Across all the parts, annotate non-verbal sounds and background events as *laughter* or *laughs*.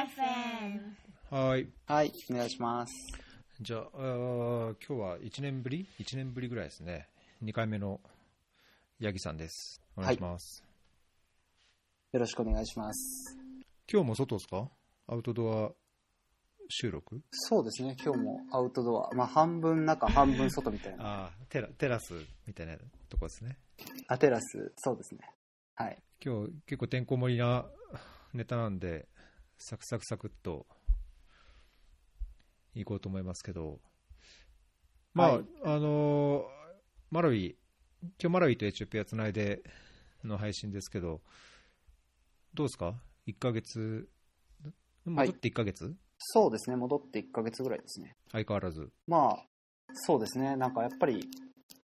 FM はい。はい、お願いします。じゃあ、あー今日は1年ぶり ?1 年ぶりぐらいですね。2回目の八木さんです。お願いします。よろしくお願いします。今日も外ですか？アウトドア収録？そうですね、今日もアウトドア。まあ、半分中、半分外みたいな。ああ、テラテラスみたいなとこですね。あ、テラス、そうですね。はい。今日結構てんこ盛りなネタなんで、サクサクサクっといこうと思いますけど、まあ、はいあのーマラウィ、今日マラウィとエチオピアつないでの配信ですけど、どうですか ?1 ヶ月、戻って1ヶ月、そうですね、戻って1ヶ月ぐらいですね。相変わらず。まあ、そうですね、なんかやっぱり、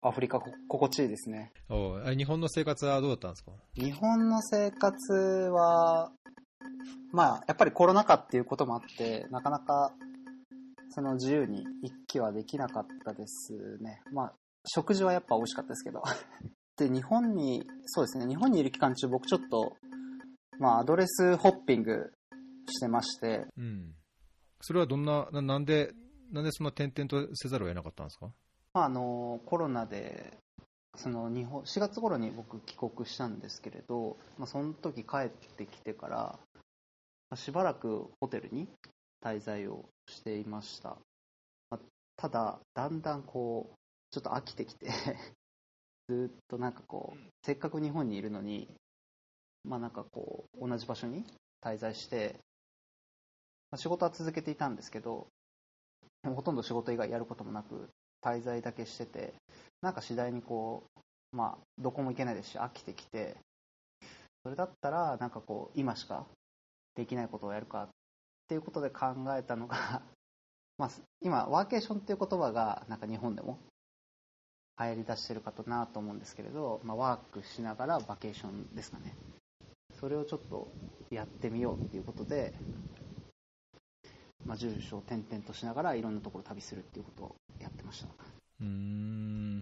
アフリカこ心地いいですね。お日本の生活はどうだったんですか？日本の生活は、まあ、やっぱりコロナ禍っていうこともあって、なかなか、その自由に一気はできなかったですね。まあ、食事はやっぱ美味しかったですけど。*laughs* で、日本に、そうですね、日本にいる期間中僕ちょっと、まあ、アドレスホッピングしてまして、うん。それはどんな、ななんで、なんでそんな転々とせざるを得なかったんですか？まあ、あの、コロナで、その日本、4月頃に僕帰国したんですけれど、まあ、その時帰ってきてから、まあしばらくホテルに滞在をしていました。まあただ、だんだんこう、ちょっと飽きてきて、*laughs* ずーっとなんかこう、せっかく日本にいるのに、まあなんかこう、同じ場所に滞在して、まあ仕事は続けていたんですけど、ほとんど仕事以外やることもなく、滞在だけしてて、なんか次第にこう、まあ、どこも行けないですし、飽きてきて、それだったら、なんかこう、今しかできないことをやるかっていうことで考えたのが、*laughs* まあ、今、ワーケーションっていう言葉が、なんか日本でも流行り出してるかとなと思うんですけれど、まあ、ワークしながらバケーションですかね。それをちょっとやってみようっていうことで、まあ、住所を転々としながらいろんなところを旅するっていうことをやってました。うん。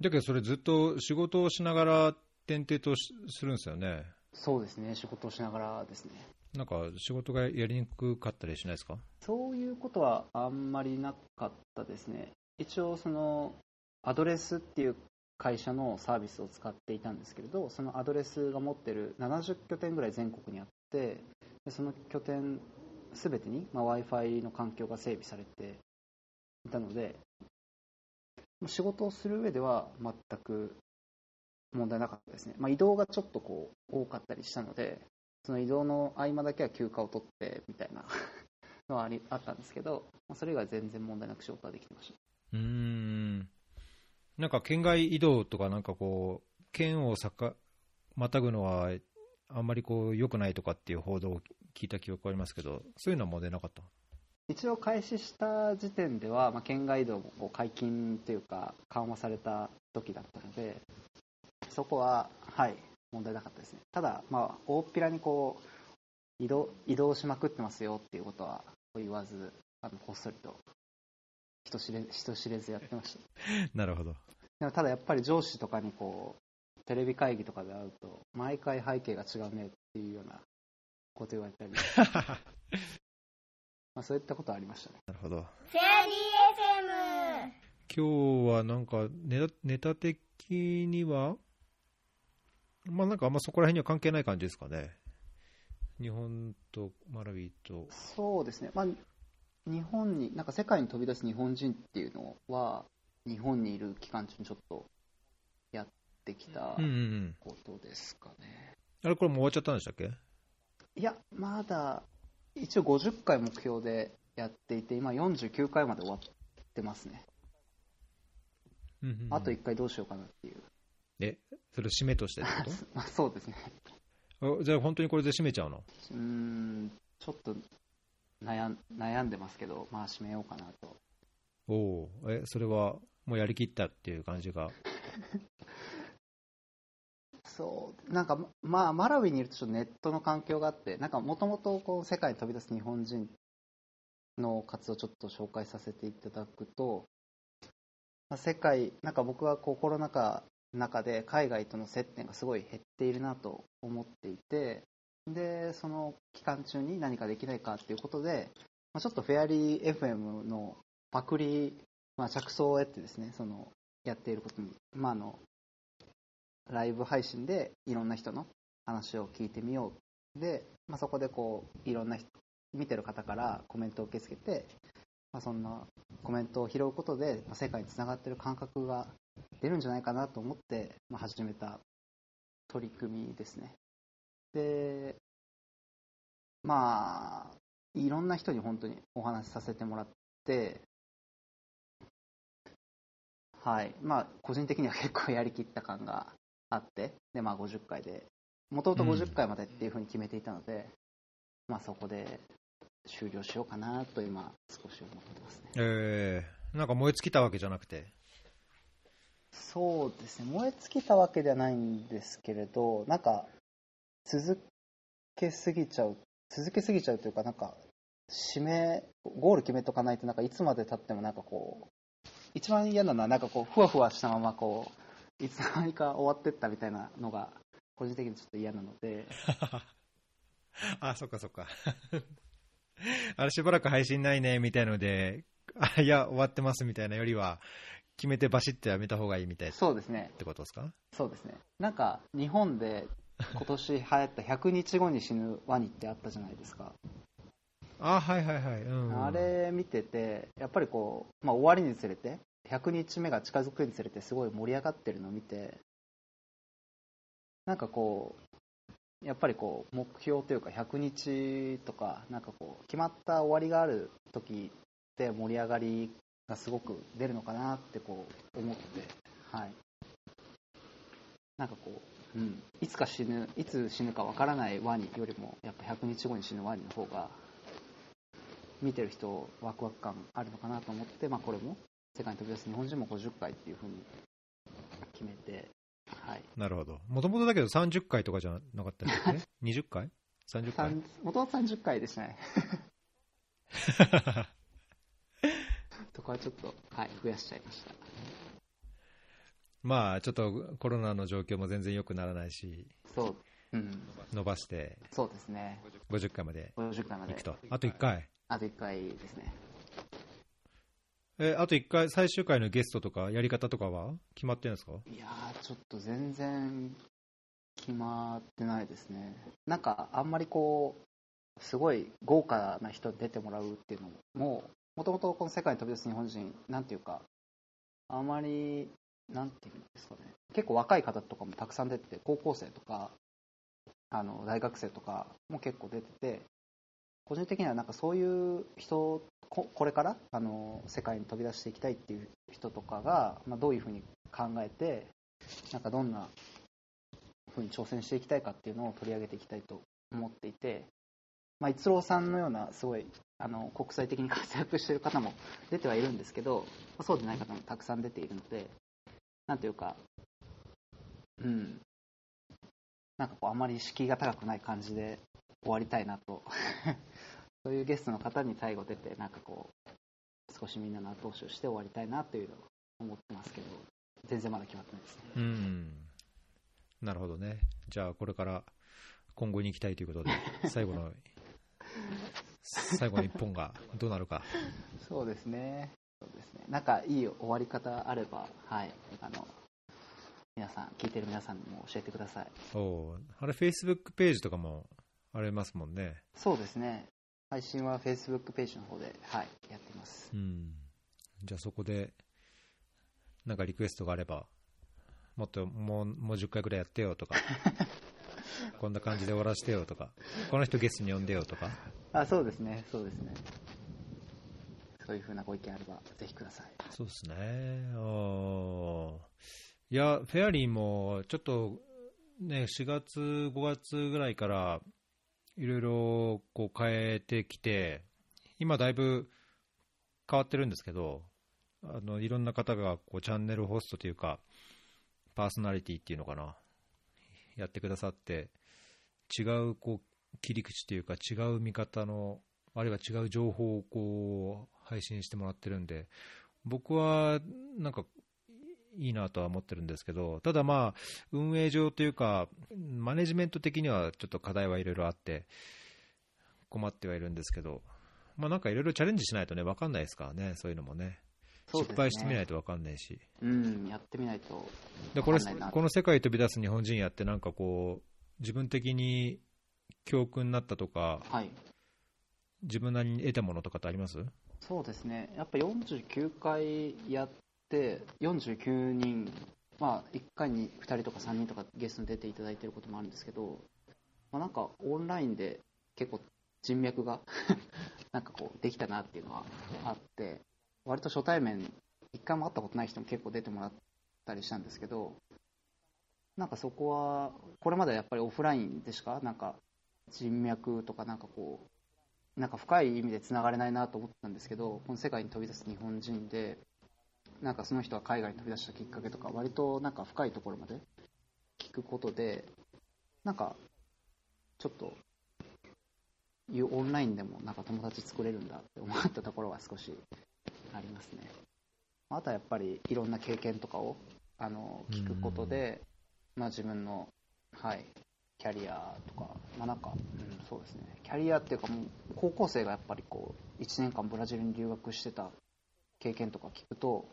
だけどそれずっと仕事をしながら転々とするんですよね。そうですね、仕事をしながらですね。なんか仕事がやりにくかったりしないですか？そういうことはあんまりなかったですね。一応、その、アドレスっていう会社のサービスを使っていたんですけれど、そのアドレスが持ってる70拠点ぐらい全国にあって、でその拠点すべてに、まあ、Wi-Fi の環境が整備されていたので、仕事をする上では全く問題なかったですね。まあ、移動がちょっとこう多かったりしたので、その移動の合間だけは休暇を取ってみたいな *laughs* のはありあったんですけど、まあそれ以外全然問題なく仕事はできてました。うーん。なんか県外移動とかなんかこう、県をさかまたぐのはあんまりこう良くないとかっていう報道を聞いた記憶ありますけど、そういうのはもう出なかった一応開始した時点では、まあ、県外移動も解禁というか緩和された時だったので、そこは、はい、問題なかったですね。ただ、まあ、大っぴらにこう移動移動しまくってますよっていうことは言わず、あのこっそりと人知れ人知れずやってました。*laughs* なるほど。でもただやっぱり上司とかにこうテレビ会議とかで会うと毎回背景が違うねっていうようなこと言われたり *laughs* まあそういったことはありましたねなるほど。今日はなんかネタネタ的には、まあなんかあんまそこら辺には関係ない感じですかね。日本とマラウィと。そうですねまあ日本になんか世界に飛び出す日本人っていうのは日本にいる期間中にちょっとやってきたうんうんうん。ことですかね、あれこれもう終わっちゃったんでしたっけ？いやまだ一応50回目標でやっていて今49回まで終わってますねうんうんうんあと1回どうしようかなっていう、え、それを締めとしてってこ *laughs* まあそうですねじゃあ本当にこれで締めちゃうの？うーんちょっと悩ん悩んでますけど、まあ、締めようかなと。おおーえ、それはもうやりきったっていう感じが？*laughs* そう、なんか、まあ、マラウイにいるとちょっとネットの環境があって、なんか、もともとこう世界に飛び出す日本人の活動をちょっと紹介させていただくと、まあ、世界、なんか僕はこうコロナ禍の中で海外との接点がすごい減っているなと思っていて、で、その期間中に何かできないかっていうことで、まあ、ちょっとフェアリー FM のパクリ、まあ、着想を得てですね、その、やっていることに、まあ、あの、ライブ配信でいろんな人の話を聞いてみよう。で、まあ、そこでこう、いろんな人、見てる方からコメントを受け付けて、まあ、そんなコメントを拾うことで、まあ、世界につながってる感覚が出るんじゃないかなと思って、まあ、始めた取り組みですね。で、まあ、いろんな人に本当にお話しさせてもらって、はい。まあ、個人的には結構やりきった感があって、で、まあ、50回で、もともと50回までっていうふうに決めていたので、まあ、そこで終了しようかなと今、少し思ってますね。えー、なんか燃え尽きたわけじゃなくて？そうですね、燃え尽きたわけではないんですけれど、なんか、続けすぎちゃう、続けすぎちゃうというか、なんか、締め、ゴール決めとかないと、なんかいつまで経ってもなんかこう、一番嫌なのは、なんかこう、ふわふわしたままこう、いつの間にか終わってったみたいなのが、個人的にちょっと嫌なので、*laughs* あ、そっかそっか。*laughs* あれしばらく配信ないね、みたいので、あ、いや、終わってますみたいなよりは、決めてバシッとやめた方がいいみたいっそうですね、てことですか？そうですね。なんか、日本で今年流行った100日後に死ぬワニってあったじゃないですか。*laughs* あ、はいはいはい。うん。あれ見てて、やっぱりこう、まあ、終わりにつれて、100日目が近づくにつれて、すごい盛り上がってるのを見て、なんかこう、やっぱりこう、目標というか、100日とか、なんかこう、決まった終わりがある時って盛り上がりがすごく出るのかなってこう、思って、はい。なんかこう、うん、いつか死ぬ、いつ死ぬかわからないワニよりも、やっぱ100日後に死ぬワニの方が、見てる人ワクワク感あるのかなと思って、まあ、これも世界に飛び出す日本人も50回っていうふうに決めて、はい、なるほど。もともとだけど30回とかじゃなかったっけ ?20 回 ?30 回？もともと30回でしたね *laughs* とかはちょっと、はい、増やしちゃいました。まあ、ちょっとコロナの状況も全然良くならないし、そう、うん、伸ばしてそうですね。50回まで50回まで。行くと。あと1回？あと1回ですね。え、あと1回、最終回のゲストとか、やり方とかは？決まってるんですか？いやーちょっと全然決まってないですね。なんかあんまりこうすごい豪華な人に出てもらうっていうのももともとこの世界に飛び出す日本人なんていうかあまりなんていうんですかね。結構若い方とかもたくさん出てて高校生とかあの大学生とかも結構出てて個人的にはなんかそういう人これからあの世界に飛び出していきたいっていう人とかが、まあ、どういうふうに考えてなんかどんなふうに挑戦していきたいかっていうのを取り上げていきたいと思っていて、まあ、逸郎さんのようなすごいあの国際的に活躍している方も出てはいるんですけど、まあそうでない方もたくさん出ているのでなんていうかうんなんかこうあまり敷居が高くない感じで終わりたいなと *laughs* そういうゲストの方に最後出てなんかこう少しみんなの後押しをして終わりたいなというのを思ってますけど全然まだ決まってないですねうん。なるほどね。じゃあ、これから今後に行きたいということで、*laughs* 最後の、最後の一本がどうなるか。そうですね。そうですね。なんかいい終わり方あれば、はい。あの、皆さん、聞いてる皆さんにも教えてください。おうあれ、Facebook ページとかもありますもんね。そうですね。配信は Facebook ページの方で、はい、やってます。うん。じゃあ、そこで、なんかリクエストがあれば、もっともうもう10回ぐらいやってよとか、*laughs* *laughs* こんな感じで終わらせてよとか、この人ゲストに呼んでよとか、あ、そうですね。そうですね。そういうふうなご意見あれば、ぜひください。そうですね。いや、フェアリーもちょっとね、4月、5月ぐらいからいろいろこう変えてきて、今だいぶ変わってるんですけど、あのいろんな方がこうチャンネルホストというか、パーソナリティっていうのかな、やってくださって、違うこう切り口というか、違う見方の、あるいは違う情報をこう配信してもらってるんで、僕はなんかいいなとは思ってるんですけど、ただまあ、運営上というか、マネジメント的にはちょっと課題はいろいろあって、困ってはいるんですけど、まあなんかいろいろチャレンジしないとね、分かんないですからね、そういうのもね。失敗してみないと分かんないし。うん、やってみないと。でこれこの世界飛び出す日本人やって、なんかこう、自分的に教訓になったとか、はい。自分なりに得たものとかってあります？そうですね。やっぱ49回やって、49人、まあ、1回に2人とか3人とかゲストに出ていただいてることもあるんですけど、まあ、なんかオンラインで結構人脈が *laughs* なんかこうできたなっていうのはあって、割と初対面、1回も会ったことない人も結構出てもらったりしたんですけど、なんかそこは、これまではやっぱりオフラインでしか、なんか人脈とかなんかこう、なんか深い意味でつながれないなと思ってたんですけど、この世界に飛び出す日本人で、なんかその人が海外に飛び出したきっかけとか、割となんか深いところまで聞くことで、なんかちょっと、いうオンラインでもなんか友達作れるんだって思ったところは少しありますね。あとはやっぱりいろんな経験とかをあの聞くことで、まあ、自分の、はい、キャリアとか、まあなんか、うん、そうですね、キャリアっていうか、もう高校生がやっぱりこう1年間ブラジルに留学してた経験とか聞くと、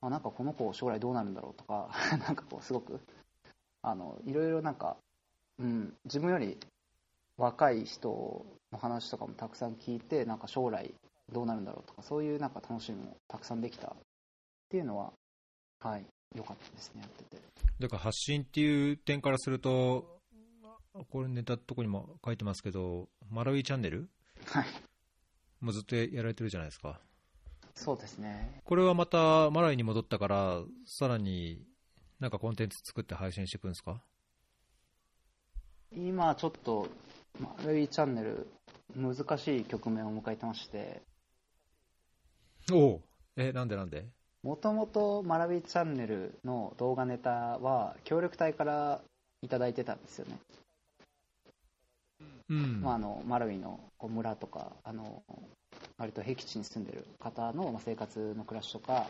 あなんかこの子、将来どうなるんだろうとか、*laughs* なんかこう、すごくあのいろいろなんか、うん、自分より若い人の話とかもたくさん聞いて、なんか将来どうなるんだろうとか、そういうなんか楽しみもたくさんできたっていうのは、はい、良かったですね、やってて。だから発信っていう点からすると、これネタとこにも書いてますけど、マラウィチャンネル？はい、もうずっとやられてるじゃないですか。そうですね。これはまたマラウイに戻ったから、さらになんかコンテンツ作って配信していくんですか？今ちょっと、まあ、ルイチャンネル、難しい局面を迎えてまして、おおえ、なんでなんで？もともとマラビチャンネルの動画ネタは協力隊からいただいてたんですよね。うん。まあ、あのマラウイのこう村とかあの割と僻地に住んでる方のまあ生活の暮らしとか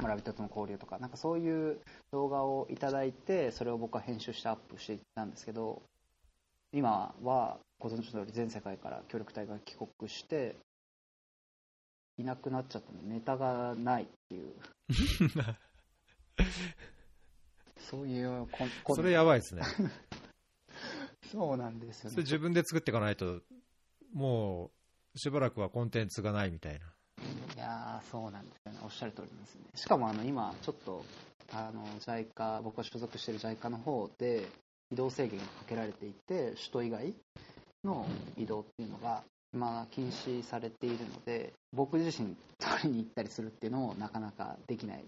村人との交流とかなんかそういう動画をいただいてそれを僕は編集してアップしていったんですけど今はご存知の通り全世界から協力隊が帰国していなくなっちゃったネタがないっていう *laughs* そういうこんこんそれやばいですね。*laughs* そうなんですよねそれ自分で作っていかないと、もうしばらくはコンテンツがないみたいな。いやーそうなんですよね、おっしゃる通りですね。しかもあの今、ちょっとあの JICA、僕が所属している JICA の方で移動制限がかけられていて、首都以外の移動っていうのが今、禁止されているので、僕自身、取りに行ったりするっていうのもなかなかできない、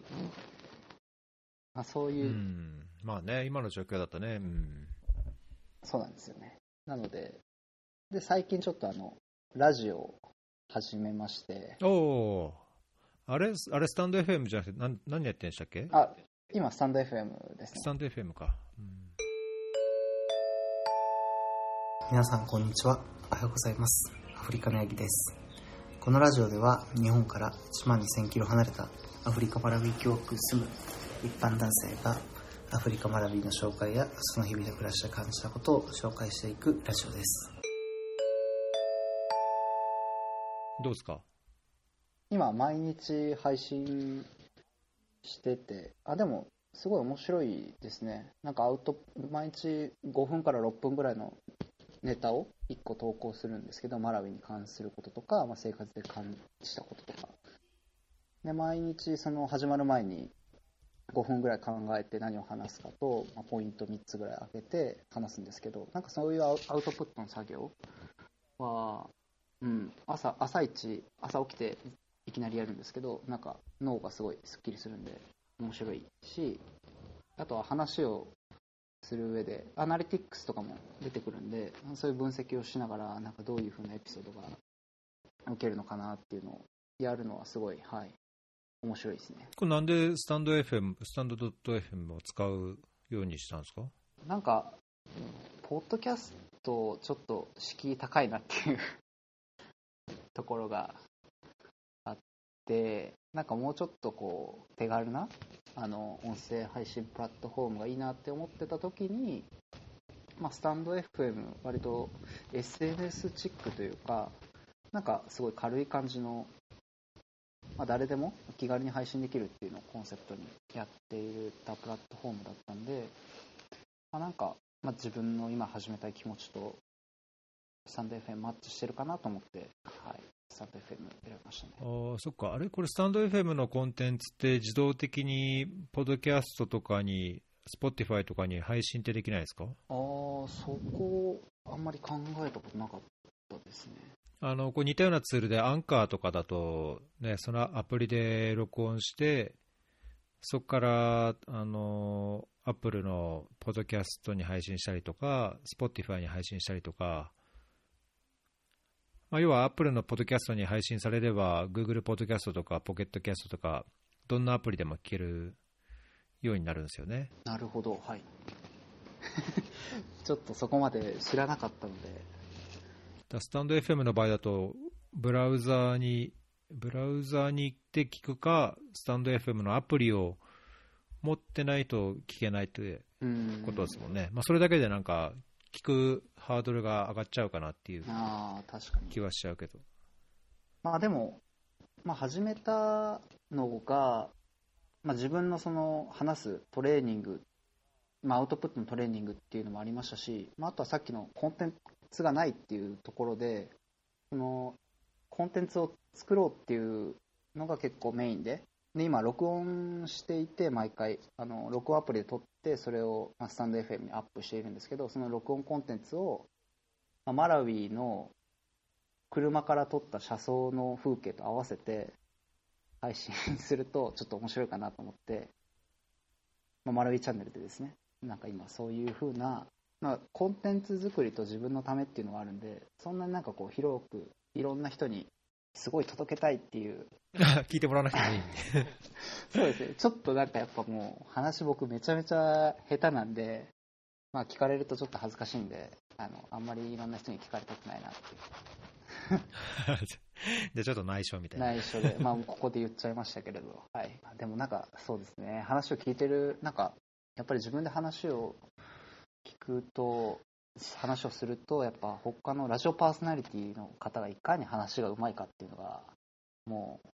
まあ、そうういう、ん。まあね、今の状況だとね、うん。そうなんですよね。なので、で最近ちょっとあのラジオを始めまして、おおあれ、あれスタンド FM じゃなくて、なん何やってんでしたっけ？あ今、スタンド FM ですねス。タンド FM か。うん皆さんこんにちはおはようございますアフリカのヤギです。このラジオでは日本から1万2000キロ離れたアフリカマラウィ共和国に住む一般男性がアフリカマラウィの紹介やその日々の暮らしで感じたことを紹介していくラジオです。どうですか？今毎日配信しててあでもすごい面白いですね。なんかアウト毎日5分から6分ぐらいのネタを1個投稿するんですけどマラウィに関することとか、まあ、生活で感じたこととか。で毎日その始まる前に5分ぐらい考えて何を話すかと、まあ、ポイント3つぐらい開けて話すんですけどなんかそういうアウトプットの作業はうん、朝朝一朝起きていきなりやるんですけどなんか脳がすごいすっきりするんで面白いしあとは話をする上でアナリティックスとかも出てくるんでそういう分析をしながらなんかどういう風なエピソードが受けるのかなっていうのをやるのはすごいはい面白いですね。これなんでスタンド FM、スタンド .fm を使うようにしたんですか？なんかポッドキャストちょっと敷居高いなっていう *laughs* ところがあってなんかもうちょっとこう手軽なあの音声配信プラットフォームがいいなって思ってた時に、まあ、スタンド FM 割と SNS チックというかなんかすごい軽い感じの、まあ、誰でも気軽に配信できるっていうのをコンセプトにやっていたプラットフォームだったんで、まあ、なんか、まあ、自分の今始めたい気持ちとスタンド FM マッチしてるかなと思って、はい、スタンド FM 選びましたね。あーそっか、あれ、これ、スタンド FM のコンテンツって、自動的に、ポッドキャストとかに、Spotify とかに配信ってできないですか？ああ、そこ、あんまり考えたことなかったですね。あのこう似たようなツールで、アンカーとかだと、ね、そのアプリで録音して、そこからあの Apple のポッドキャストに配信したりとか、Spotify に配信したりとか、まあ、要は Apple のポッドキャストに配信されれば、Google ポッドキャストとか、ポケットキャストとか、どんなアプリでも聞けるようになるんですよね。なるほど、はい。*laughs* ちょっとそこまで知らなかったので、だスタンド FM の場合だと、ブラウザーに、ブラウザーに行って聞くか、スタンド FM のアプリを持ってないと聞けないってうん。ことですもんね。まあ、それだけでなんか、聞くハードルが上がっちゃうかなっていう。気はしちゃうけど。まあでも、まあ、始めたのが、まあ、自分のその話すトレーニング、まあ、アウトプットのトレーニングっていうのもありましたし、まあ、あとはさっきのコンテンツがないっていうところでそのコンテンツを作ろうっていうのが結構メインでで今録音していて毎回あの録音アプリで撮ってそれを、まあ、スタンド FM にアップしているんですけどその録音コンテンツを、まあ、マラウィの車から撮った車窓の風景と合わせて配信するとちょっと面白いかなと思って、まあ、マラウィチャンネルでですねなんか今そういう風な、まあ、コンテンツ作りと自分のためっていうのがあるんでそんなになんかこう広くいろんな人にすごい届けたいっていう。*laughs* 聞いてもらわなくてもいい。*laughs* そうですね。ちょっとなんかやっぱもう話僕めちゃめちゃ下手なんでまあ聞かれるとちょっと恥ずかしいんであのあんまりいろんな人に聞かれたくないなっていう。*laughs* で、ちょっと内緒みたいな。内緒で、まあ、ここで言っちゃいましたけれど、はい、でもなんか、そうですね、話を聞いてる、なんか、やっぱり自分で話を聞くと、話をすると、やっぱ他のラジオパーソナリティの方がいかに話がうまいかっていうのが、もう、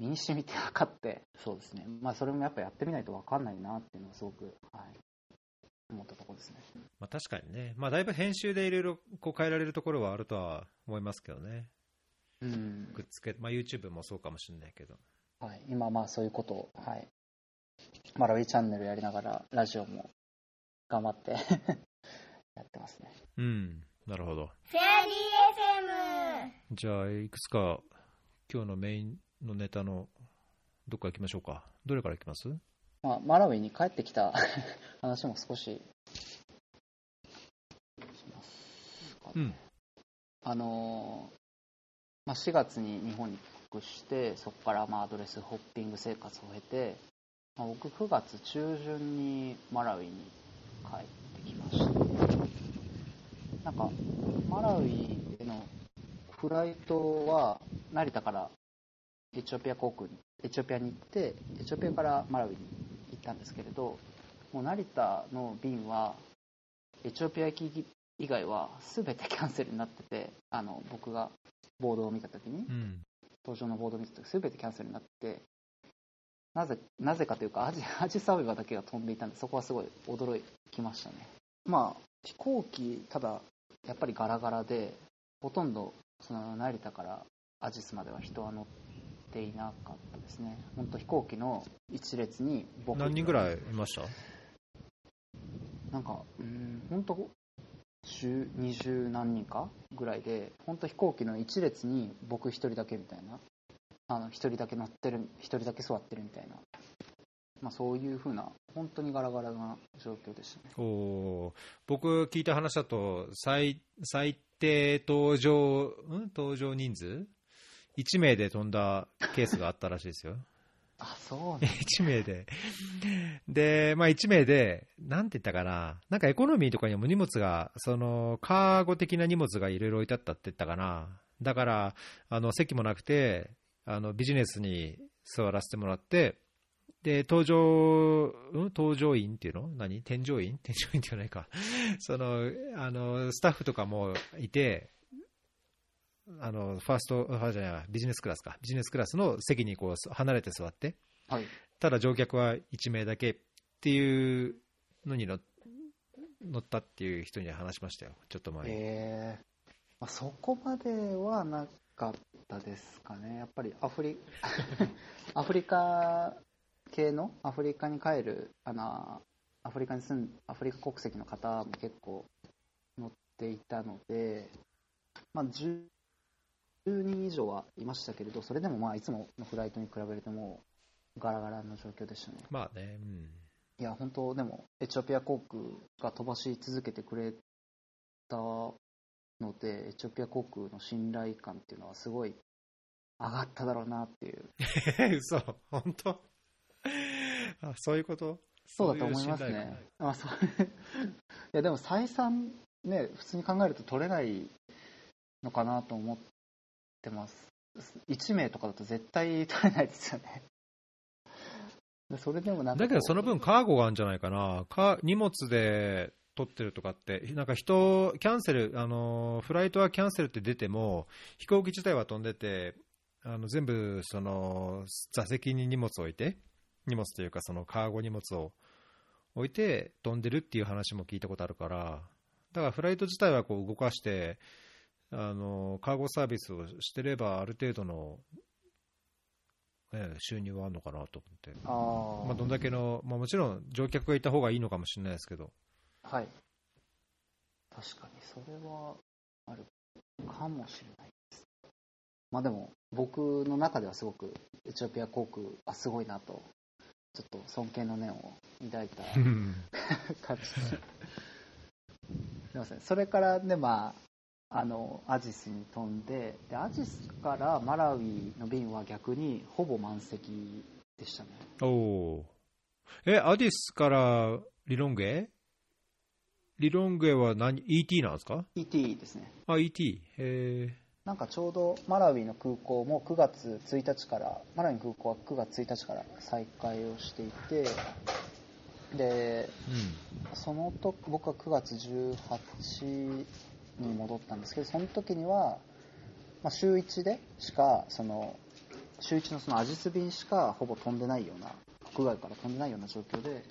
身に染みて分かって、そうですね、まあ、それもやっぱやってみないと分かんないなっていうのは、すごく、はい、思ったところですね。まあ、確かにね。まあ、だいぶ編集でいろいろこう変えられるところはあるとは思いますけどね。うんくっつけ、まあ、YouTube もそうかもしれないけど。はい、今まあそういうことを、はい、マラウィチャンネルやりながらラジオも頑張ってやってますね。うん。なるほど。フェアリー FM じゃあ、いくつか今日のメインのネタのどっか行きましょうか。どれから行きます？まあ、マラウィに帰ってきた *laughs* 話も少ししますかねうん。あのーまあ、4月に日本に帰国してそこからまあアドレスホッピング生活を経て、まあ、僕9月中旬にマラウイに帰ってきましたなんかマラウイへのフライトは成田からエチオピア航空にエチオピアに行ってエチオピアからマラウイに行ったんですけれどもう成田の便はエチオピア行き以外は全てキャンセルになっててあの僕がボードを見た時にうん。搭乗のボードを見た時全てキャンセルになってなぜなぜかというかアジ *laughs* アジサアベバだけが飛んでいたんでそこはすごい驚きましたねまあ飛行機ただやっぱりガラガラでほとんどその成田からアジスまでは人は乗っていなかったですね。本当飛行機の一列に僕何人ぐらいいました？なんか、うん、本当十二十何人かぐらいで、本当飛行機の一列に僕一人だけみたいな、あの一人だけ乗ってる、一人だけ座ってるみたいな、まあ、そういうふうな、本当にガラガラな状況でしたね。おー。僕聞いた話だと最最低搭乗ん？搭乗人数？1名で飛んだケースがあったらしいですよ。*laughs* あ、そうね。*laughs* 1名で。で、まあ、1名でなんて言ったかな？なんかエコノミーとかにも荷物がそのカーゴ的な荷物がいろいろ置いてあったって言ったかな？だからあの席もなくてあのビジネスに座らせてもらってで、搭乗、うん？搭乗員っていうの？何？添乗員？添乗員っていうのないか。*laughs* その、あの、スタッフとかもいて、あの、ファースト、ファーじゃないわビジネスクラスか。ビジネスクラスの席にこう、離れて座って、はい。ただ乗客は1名だけっていうのに乗乗ったっていう人には話しましたよ。ちょっと前に。えーまあ、そこまではなかったですかね。やっぱりアフリ、*laughs* アフリカ系のアフリカに帰る、あの、アフリカに住ん、アフリカ国籍の方も結構乗っていたので、まあ、10 10人以上はいましたけれど、それでもまあいつものフライトに比べるともうガラガラの状況でしたね。まあね、うん。いや、本当、でも、エチオピア航空が飛ばし続けてくれたので、エチオピア航空の信頼感っていうのはすごい上がっただろうなっていう。*laughs* 嘘、本当？あ、そういうこと？そうだと思いますね。あそう *laughs* いや、でも採算、ね、普通に考えると取れないのかなと思ってます。1名とかだと絶対取れないですよね。*laughs* でそれでもなんだけどその分カーゴがあるんじゃないかな。か荷物で取ってるとかって、なんか人、キャンセル、あの、フライトはキャンセルって出ても、飛行機自体は飛んでて、あの全部、その、座席に荷物を置いて、荷物というか、そのカーゴ荷物を置いて飛んでるっていう話も聞いたことあるから、だからフライト自体はこう動かして、あの、カーゴサービスをしてれば、ある程度の、ええ収入はあるのかなと思って。あーまあ、どんだけの、まあ、もちろん乗客がいた方がいいのかもしれないですけど、はい。確かに、それはあるかもしれないです。まあでも、僕の中ではすごくエチオピア航空、あ、すごいなと、ちょっと尊敬の念を抱いた感じです。すいません。それからね、まあ、あの、アジスに飛んで、で、アジスからマラウイの便は逆にほぼ満席でしたね。おおー。え、アディスからリロンゲ？リロンゲは何 ?ET なんですか？ET ですね。あ、ET。へなんかちょうどマラウイの空港も9月1日から、マラウイの空港は9月1日から再開をしていて、で、え。うん。その時僕は9月18に戻ったんですけど、その時には、まあ、週1でしか、その、週1のそのアジス便しかほぼ飛んでないような、国外から飛んでないような状況で、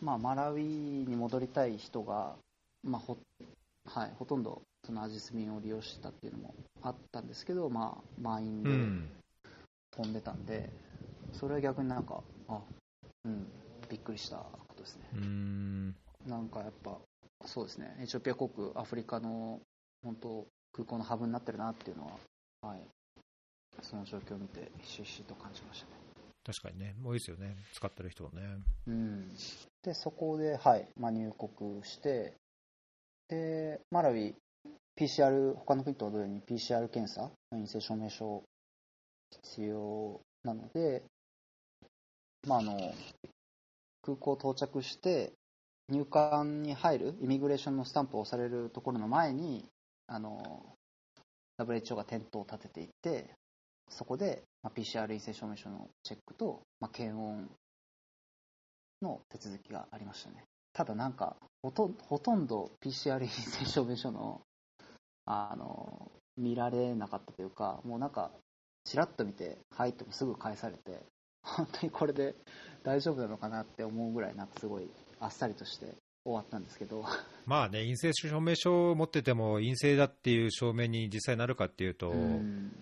まあ、マラウイに戻りたい人が、まあほはい、ほとんどそのアジス便を利用してたっていうのもあったんですけど、まあ、満員でうん。飛んでたんで、それは逆になんか、あ、うん、びっくりしたことですね。うーん。なんかやっぱ、そうですね、エチオピア航空、アフリカの本当、空港のハブになってるなっていうのは、はい、その状況を見て、ひしひしと感じましたね。確かにね。多いですよね。使ってる人はね。うん、で、そこで、はい、まあ、入国して、で、マラウイ、PCR、他の国と同様に PCR 検査の陰性証明書必要なので、まあ、あの、空港到着して、入管に入るイミグレーションのスタンプを押されるところの前に、あの、WHO がテントを立てていて、そこで、まあ、PCR 陰性証明書のチェックと、まあ、検温の手続きがありましたね。ただなんか、ほとほとんど PCR 陰性証明書の、あの、見られなかったというか、もうなんか、ちらっと見て、入ってもすぐ返されて、本当にこれで大丈夫なのかなって思うぐらい、なんかすごいあっさりとして終わったんですけど、まあね、陰性証明書を持ってても陰性だっていう証明に実際なるかっていうと、うん。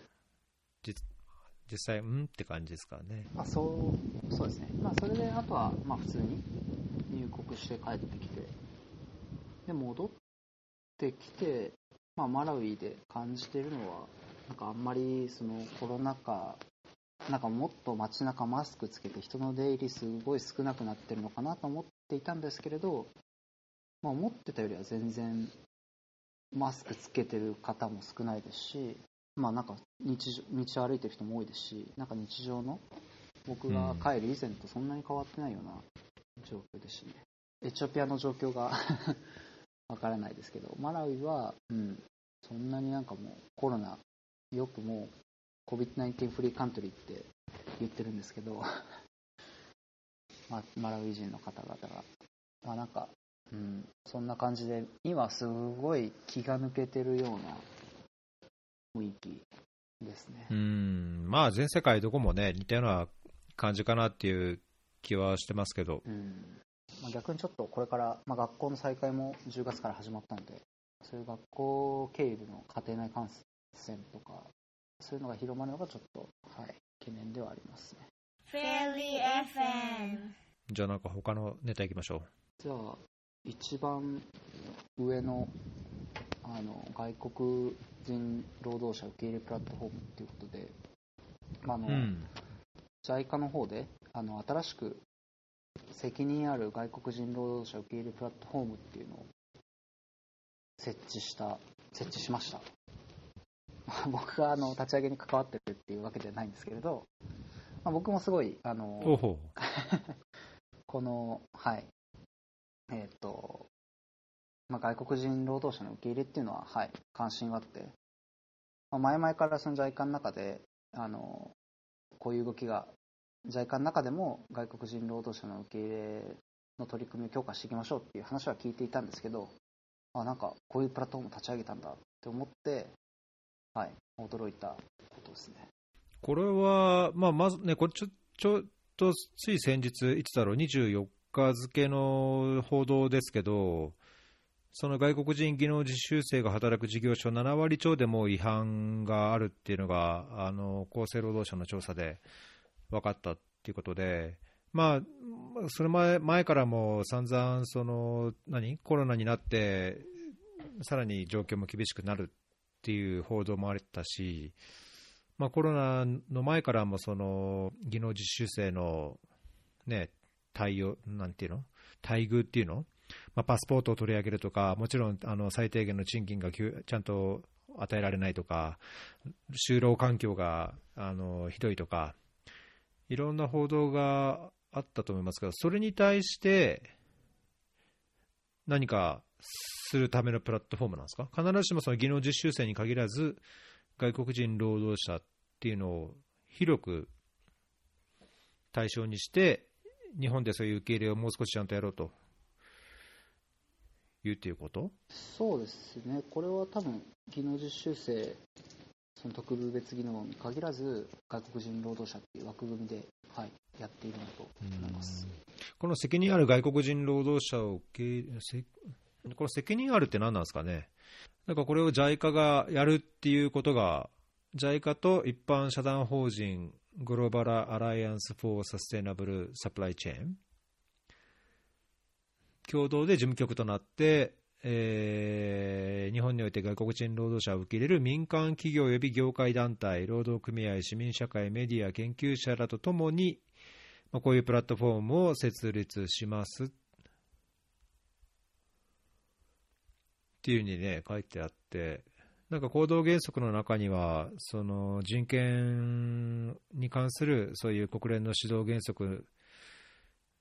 実際、うんって感じですからね。まあ、そうそうですね、まあ、それであとはまあ普通に入国して帰ってきて、で戻ってきて、まあ、マラウイで感じてるのは、なんかあんまりそのコロナ禍、なんかもっと街中マスクつけて人の出入りすごい少なくなってるのかなと思っていたんですけれど、まあ、思ってたよりは全然マスクつけてる方も少ないですし、まあなんか日常道を歩いてる人も多いですし、なんか日常の僕が帰る以前とそんなに変わってないような状況でしたね。エチオピアの状況がわからないですけど、マラウイは、うん、そんなになんかもうコロナ、よくもう COVID-19 フリーカントリーって言ってるんですけど、*laughs* まあ、マラウイ人の方々が、まあ、なんか、うん、そんな感じで今すごい気が抜けてるような雰囲気ですね。うん、まあ全世界どこもね、似たような感じかなっていう気はしてますけど、うんまあ、逆にちょっとこれから、まあ、学校の再開も10月から始まったのでそういう学校経由での家庭内感染とかそういうのが広まるのがちょっと、はい、懸念ではありますね Fairy FM. じゃあなんか他のネタいきましょじゃあ一番上のあの外国人労働者受け入れプラットフォームということで、まあ。のうん。JICA の方であの新しく責任ある外国人労働者受け入れプラットフォームっていうのを設置した設置しました。ま *laughs* あ僕があの立ち上げに関わってるっていうわけじゃないんですけれど、まあ、僕もすごいあおのほ *laughs* このはい。えっ、と、まあ、外国人労働者の受け入れっていうのははい関心はあって、まあ、前々からその JICA の中であのこういう動きが JICA の中でも外国人労働者の受け入れの取り組みを強化していきましょうっていう話は聞いていたんですけどあなんかこういうプラットフォーム立ち上げたんだって思ってはい驚いたことですね。これは、まあ、まずね、これちょ、ちょっと、つい先日、いつだろう、24日付の報道ですけど、その外国人技能実習生が働く事業所7割超でも違反があるっていうのが、あの、厚生労働省の調査で分かったっていうことで、まあ、それ前前からも散々、その、何コロナになって、さらに状況も厳しくなるっていう報道もあったし、まあ、コロナの前からもその技能実習生の、ね、対応、なんていうの、待遇っていうの、まあ、パスポートを取り上げるとか、もちろんあの最低限の賃金がきゅちゃんと与えられないとか、就労環境があのひどいとか、いろんな報道があったと思いますけど、それに対して何かするためのプラットフォームなんですか、必ずしもその技能実習生に限らず、外国人労働者っていうのを広く対象にして、日本でそういう受け入れをもう少しちゃんとやろうというっていうこと？そうですね。これは多分技能実習生その特別技能に限らず外国人労働者っていう枠組みで、はい、やっているんだと思います。この責任ある外国人労働者を、この責任あるって何なんですかね、なんかこれを JICA がやるっていうことが、JICA と一般社団法人グローバル・アライアンス・フォー・サステナブル・サプライ・チェーン、共同で事務局となって、えー日本において外国人労働者を受け入れる民間企業及び業界団体、労働組合、市民社会、メディア、研究者らとともに、まあ、こういうプラットフォームを設立します。っていうふうにね、書いてあって、なんか行動原則の中には、その人権に関するそういう国連の指導原則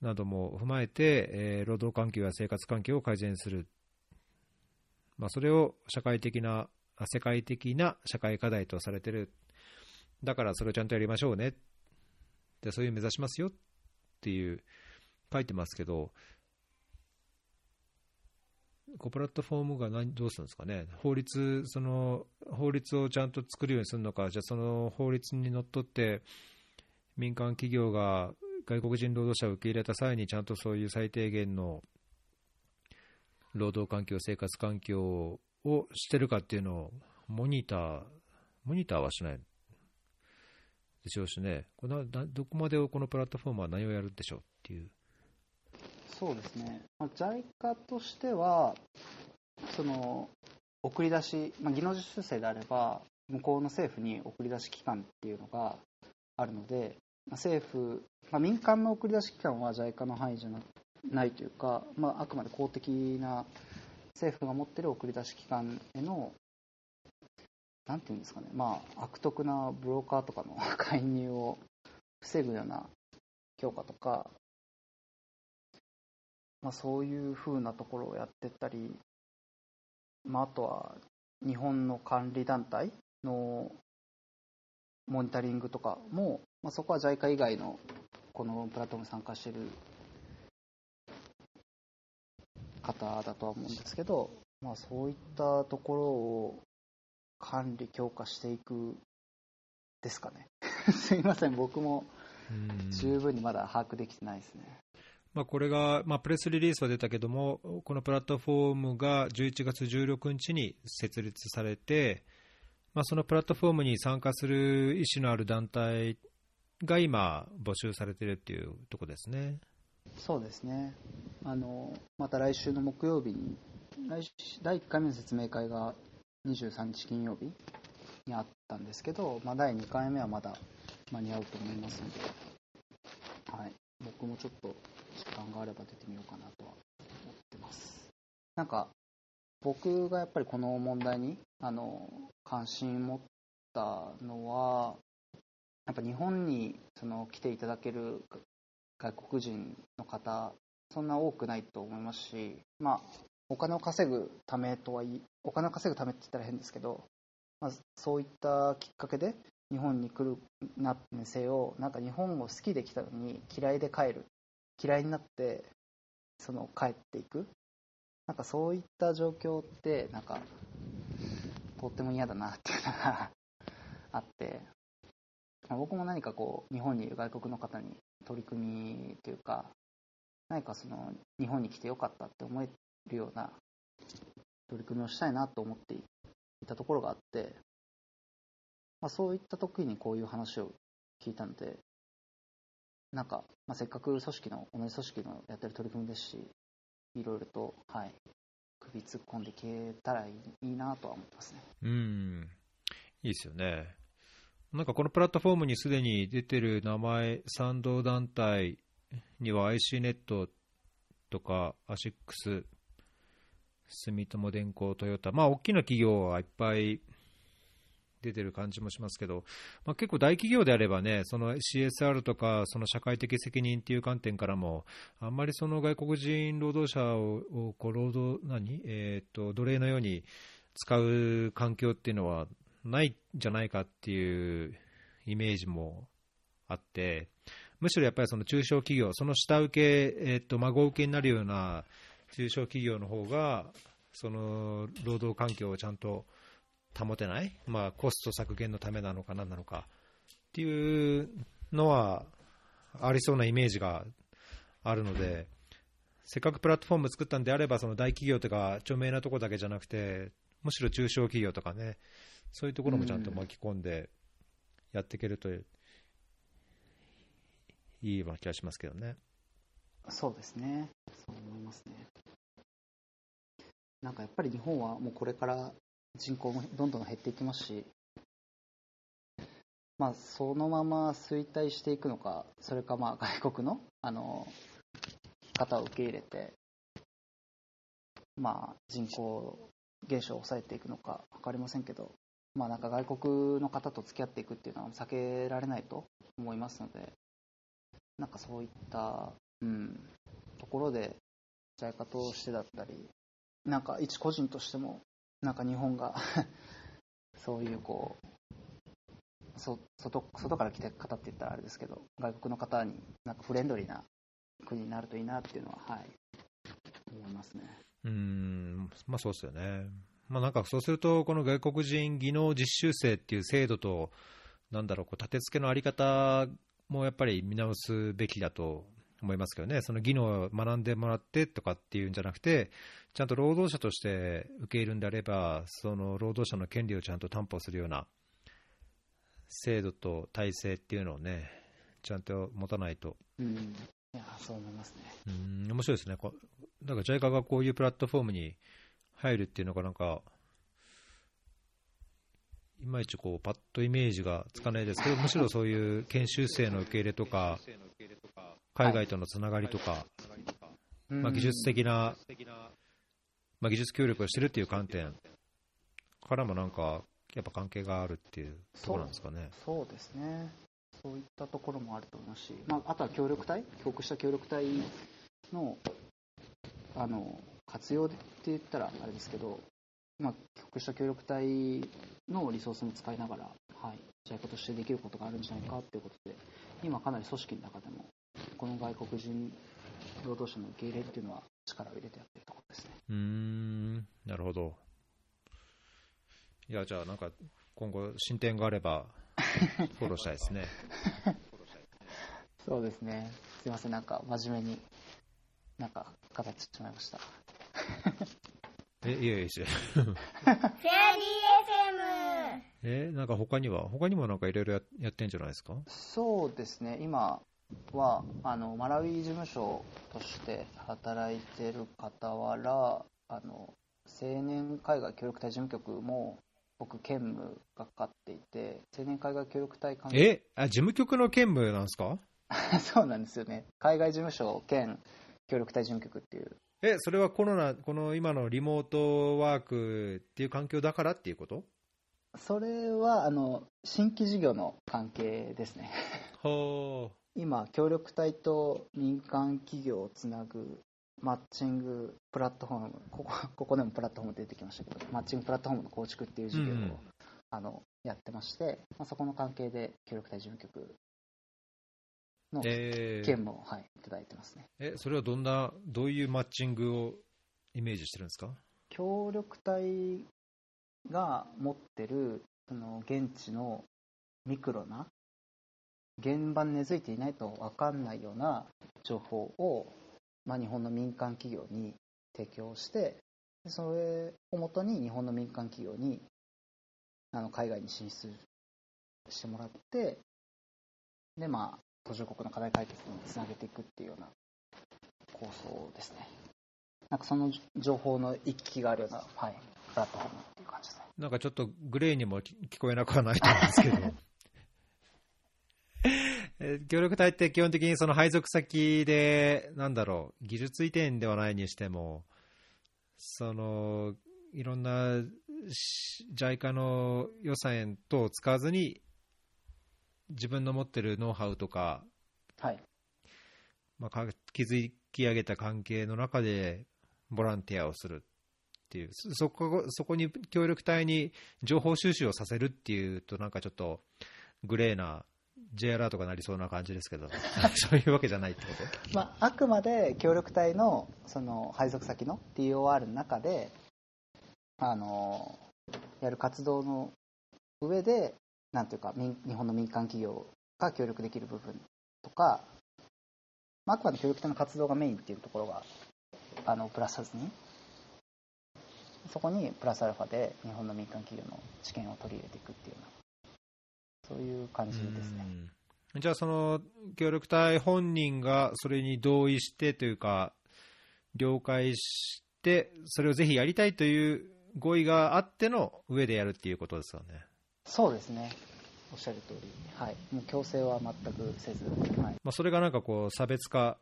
なども踏まえて、えー労働環境や生活環境を改善する、まあ、それを社会的な、世界的な社会課題とされてる、だからそれをちゃんとやりましょうね。でそういう目指しますよっていう書いてますけど、こうプラットフォームが何どうするんですかね、法律その法律をちゃんと作るようにするのか、じゃあその法律にのっとって、民間企業が外国人労働者を受け入れた際に、ちゃんとそういう最低限の労働環境、生活環境をしてるかっていうのをモニター、モニターはしないでしょうしね、これななどこまでこのプラットフォームは何をやるんでしょうっていう。そうですね、まあ、JICA としては、その送り出し、まあ、技能実習生であれば、向こうの政府に送り出し機関っていうのがあるので、まあ、政府、まあ、民間の送り出し機関は JICA の範囲じゃなくないというか、まあ、あくまで公的な政府が持っている送り出し機関への、なんていうんですかね、まあ、悪徳なブローカーとかの *laughs* 介入を防ぐような強化とか、まあ、そういうふうなところをやってったり、まあ、あとは日本の管理団体のモニタリングとかも、まあ、そこは JICA 以外のこのプラットフォーム参加してる方だとは思うんですけど、まあ、そういったところを管理強化していくですかね。*laughs* すいません。僕もうん。十分にまだ把握できてないですね、まあ、これが、まあ、プレスリリースは出たけども、このプラットフォームが11月16日に設立されて、まあ、そのプラットフォームに参加する意思のある団体が今、募集されているっていうところですね。そうですね。あのまた来週の木曜日に来週第1回目の説明会が23日金曜日にあったんですけど、まあ、第2回目はまだ間に合うと思いますので、はい、僕もちょっと時間があれば出てみようかなとは思ってます。なんか僕がやっぱりこの問題にあの関心持ったのはやっぱ日本にその来ていただける外国人の方そんな多くないと思いますし、まあ、お金を稼ぐためとはいいお金を稼ぐためって言ったら変ですけど、まあ、そういったきっかけで日本に来るなってせよなんか日本を好きで来たのに嫌いで帰る嫌いになってその帰っていく。なんかそういった状況ってなんかとっても嫌だなっていうのがあって、まあ僕も何かこう日本にいる外国の方に取り組みというか何かその日本に来てよかったって思えるような取り組みをしたいなと思っていたところがあって、まあ、そういった時にこういう話を聞いたのでなんか、まあ、せっかく組織の同じ組織のやってる取り組みですしいろいろと、はい、首突っ込んでいけたらいいなとは思ってますね。うん、いいですよね。なんかこのプラットフォームにすでに出てる名前、賛同団体には IC ネットとかアシックス、住友電工、トヨタ、まあ大きな企業はいっぱい出てる感じもしますけど、まあ、結構大企業であればね、その CSR とか、その社会的責任っていう観点からも、あんまりその外国人労働者を、をこう労働、何？えっ、と、奴隷のように使う環境っていうのはないんじゃないかっていうイメージもあって、むしろやっぱりその中小企業、その下請け、えっ、と、孫請けになるような中小企業の方が、その労働環境をちゃんと保てない、まあ、コスト削減のためなのか何なのかっていうのはありそうなイメージがあるので、せっかくプラットフォーム作ったんであれば、その大企業とか著名なとこだけじゃなくて、むしろ中小企業とかね、そういうところもちゃんと巻き込んでやっていけるといいような気がしますけどね。そうですね。そう思いますね。なんかやっぱり日本はもうこれから人口もどんどん減っていきますし、まあ、そのまま衰退していくのか、それかまあ外国のあの方を受け入れて、まあ、人口減少を抑えていくのか分かりませんけど、まあ、なんか外国の方と付き合っていくっていうのは避けられないと思いますので、なんかそういった、うん、ところで、JICA としてだったり、なんか一個人としても、なんか日本が *laughs* そういうこう、そ外外から来た方って言ったらあれですけど、外国の方になんかフレンドリーな国になるといいなっていうのは、はい、思いますね。うん、まあそうですよね。まあなんかそうすると、この外国人技能実習生っていう制度と、なんだろう、こう立て付けのあり方もやっぱり見直すべきだと思いますけどね、その技能を学んでもらってとかっていうんじゃなくて、ちゃんと労働者として受け入れるんであれば、その労働者の権利をちゃんと担保するような制度と体制っていうのをね、ちゃんと持たないと。うん、いや、そう思いますね。うん、面白いですね。こだから JICA がこういうプラットフォームに入るっていうのがなんか、いまいちこうパッとイメージがつかないですけど、むしろそういう研修生の受け入れとか、海外とのつながりとか、まあ、技術的な、まあ、技術協力をしてるっていう観点からもなんか、やっぱ関係があるっていうところなんですかね。そうですね。そういったところもあると思いますし、まあ、あとは協力隊、帰国した協力隊のあの活用って言ったらあれですけど、まあ、帰国した協力隊のリソースも使いながら、はい、JICA としてできることがあるんじゃないかということで、今かなり組織の中でも、この外国人労働者の受け入れっていうのは力を入れてやってるところですね。うーん、なるほど。いや、じゃあなんか今後進展があれば *laughs* フォローしたいですね。そうですね。すいません、なんか真面目に、なんか語ってしまいました。*laughs* え、いやいや。フェアリー FM! え、なんか他には？他にもなんかいろいろややってんじゃないですか？そうですね、今はあのマラウイ事務所として働いてる傍ら、あの青年海外協力隊事務局も僕、兼務がかかっていて、青年海外協力隊関係。え、あ、事務局の兼務なんですか？*laughs* そうなんですよね、海外事務所兼協力隊事務局っていう、え、それはコロナ、この今のリモートワークっていう環境だからっていうこと？それはあの新規事業の関係ですね。は今、協力隊と民間企業をつなぐマッチングプラットフォーム、ここここでもプラットフォーム出てきましたけど、マッチングプラットフォームの構築っていう事業を、うん。あのやってまして、まあ、そこの関係で協力隊事務局の兼えーはい、いただいてますね。え、それはどんな、どういうマッチングをイメージしてるんですか？協力隊が持ってるその現地のミクロな現場に根付いていないと分かんないような情報を、まあ、日本の民間企業に提供してでそれをもとに日本の民間企業にあの海外に進出してもらってで、まあ、途上国の課題解決につなげていくっていうような構想ですね。なんかその情報の行き来があるような、はい、プラットフォームっていう感じですね。なんかちょっとグレーにも聞こえなくはないと思うんですけど。*laughs* 協力隊って基本的にその配属先で、なんだろう、技術移転ではないにしても、その、いろんな JICA の予算等を使わずに、自分の持ってるノウハウとか、はい。まあ、か築き上げた関係の中でボランティアをするっていう、そそこそこに協力隊に情報収集をさせるっていうと、なんかちょっとグレーな J アラートがなりそうな感じですけど、*laughs* そういうわけじゃないってこと？まあ、あくまで協力隊のその配属先の TOR の中で、あのやる活動の上で、なんていうか、日本の民間企業が協力できる部分とか、まあ、あくまで協力隊の活動がメインっていうところが、あのプラスさずに、そこにプラスアルファで日本の民間企業の知見を取り入れていくっていうような、そういう感じですね。じゃあ、その協力隊本人がそれに同意してというか、了解して、それをぜひやりたいという合意があっての上でやるっていうことですよね。そうですね。おっしゃる通り。はい。もう強制は全くせず、はい。まあ、それがなんかこう差別化、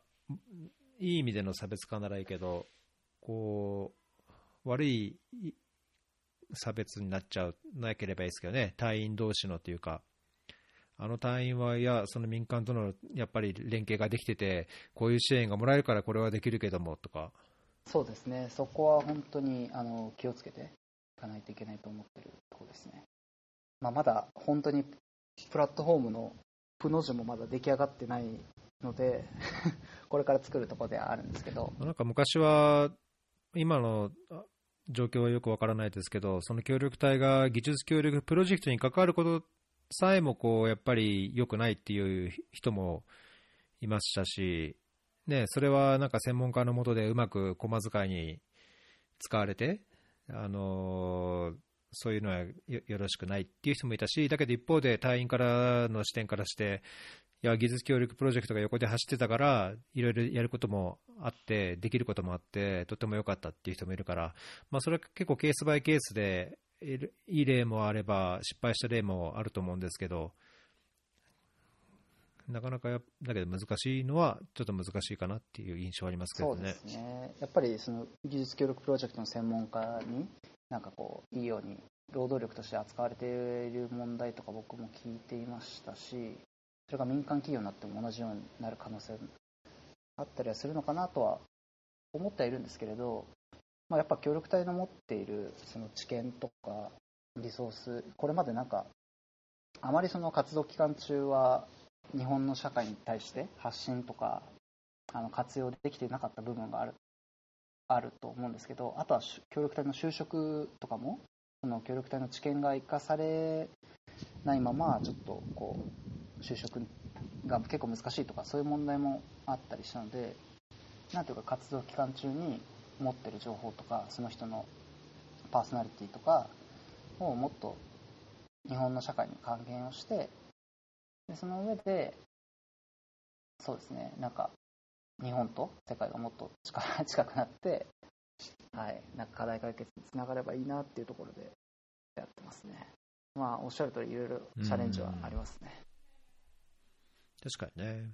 いい意味での差別化ならいいけど、こう悪い差別になっちゃうなければいいですけどね、隊員同士のというか、あの隊員は、いや、その民間とのやっぱり連携ができてて、こういう支援がもらえるからこれはできるけどもとか、そうですね。そこは本当にあの気をつけていかないといけないと思ってるところですね。まあ、まだ本当にプラットフォームのプの字もまだ出来上がってないので、*laughs* これから作るところではあるんですけど、なんか昔は、今の状況はよくわからないですけど、その協力隊が技術協力プロジェクトに関わることさえもこうやっぱり良くないっていう人もいましたし、ね、それはなんか専門家のもとでうまく駒遣いに使われて、あのーそういうのはよろしくないっていう人もいたし、だけど一方で隊員からの視点からして、いや技術協力プロジェクトが横で走ってたから、いろいろやることもあって、できることもあって、とても良かったっていう人もいるから、まあ、それは結構ケースバイケースで、いい例もあれば、失敗した例もあると思うんですけど、なかなかやだけど難しいのは、ちょっと難しいかなっていう印象ありますけどねそうで。すね。やっぱりその技術協力プロジェクトの専門家に、なんかこう、いいように労働力として扱われている問題とか僕も聞いていましたし、それが民間企業になっても同じようになる可能性あったりはするのかなとは思ってはいるんですけれど、まあ、やっぱ協力隊の持っているその知見とかリソースこれまでなんかあまりその活動期間中は日本の社会に対して発信とかあの活用できていなかった部分がある。あると思うんですけどあとは協力隊の就職とかもその協力隊の知見が生かされないままちょっとこう就職が結構難しいとかそういう問題もあったりしたのでなんていうか活動期間中に持ってる情報とかその人のパーソナリティとかをもっと日本の社会に還元をしてでその上でそうですねなんか日本と世界がもっと近近くなってはいなんか課題解決につながればいいなっていうところでやってますね。まあおっしゃる通りいろいろチャレンジはありますね。確かにね。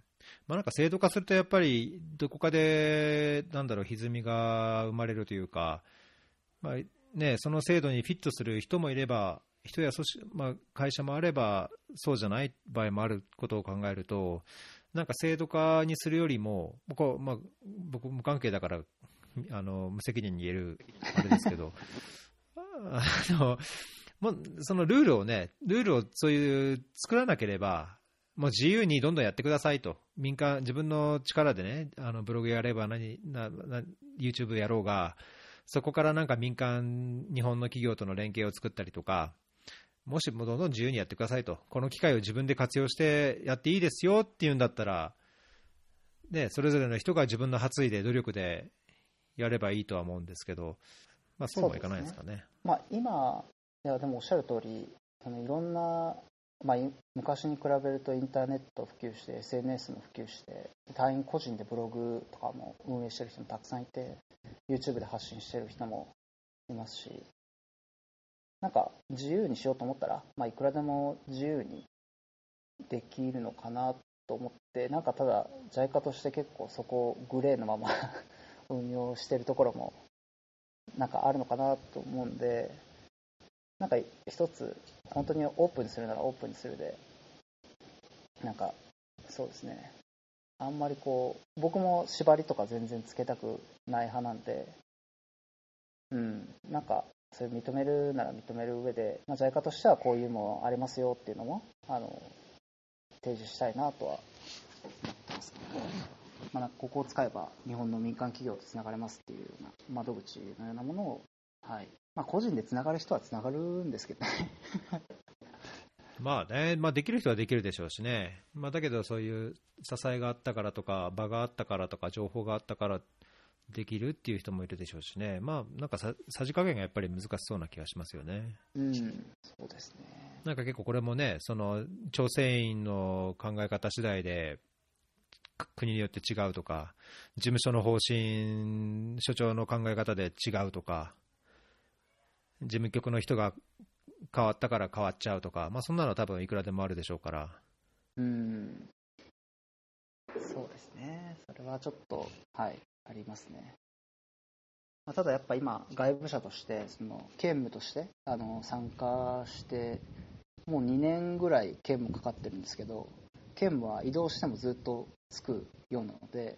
まあなんか制度化するとやっぱりどこかで、なんだろう、歪みが生まれるというか、まあね、その制度にフィットする人もいれば、人や組織、まあ、会社もあれば、そうじゃない場合もあることを考えると、なんか制度化にするよりも、僕は、まあ、僕無関係だから、あの無責任に言えるあれですけど、*laughs* あのもそのルールをね、ルールをそういう作らなければ、もう自由にどんどんやってくださいと、民間、自分の力でね、あのブログやれば何なな、YouTube やろうが、そこからなんか民間、日本の企業との連携を作ったりとか、もしもどんどん自由にやってくださいと、この機会を自分で活用してやっていいですよっていうんだったら、ね、それぞれの人が自分の発意で努力でやればいいとは思うんですけど、まあ、そうもいかないですかね。まあ、今、いやでもおっしゃる通り、そのいろんな、まあ、昔に比べるとインターネット普及して、SNS も普及して、隊員個人でブログとかも運営してる人もたくさんいて、YouTube で発信してる人もいますし、なんか自由にしようと思ったら、まあ、いくらでも自由にできるのかなと思って、なんかただ、JICA として結構そこをグレーのまま *laughs* 運用しているところもなんかあるのかなと思うんで、なんか一つ、本当にオープンにするならオープンにするで、なんかそうですね、あんまりこう、僕も縛りとか全然つけたくない派なんで、うん、なんか、それ認めるなら認める上で、まあ、JICA としてはこういうもありますよっていうのも、あの、提示したいなとは思ってますね。まあ、ここを使えば日本の民間企業とつながれますっていうような窓口のようなものを、はいまあ、個人でつながる人はつながるんですけどね。*laughs* まあね、まあ、できる人はできるでしょうしね、まあ、だけどそういう支えがあったからとか、場があったからとか、情報があったからできるっていう人もいるでしょうしね、まあ、なんかささじ加減がやっぱり難しそうな気がしますよね。うん、そうですね。なんか結構これもね、その調整員の考え方次第で、く国によって違うとか、事務所の方針、所長の考え方で違うとか、事務局の人が変わったから変わっちゃうとか、まあ、そんなのは多分いくらでもあるでしょうから。うん、そうですね。それはちょっと、はい、ありますね。まあ、ただやっぱ今、外部者として、その兼務としてあの参加して、もう2年ぐらい兼務かかってるんですけど、兼務は移動してもずっとつくようなので、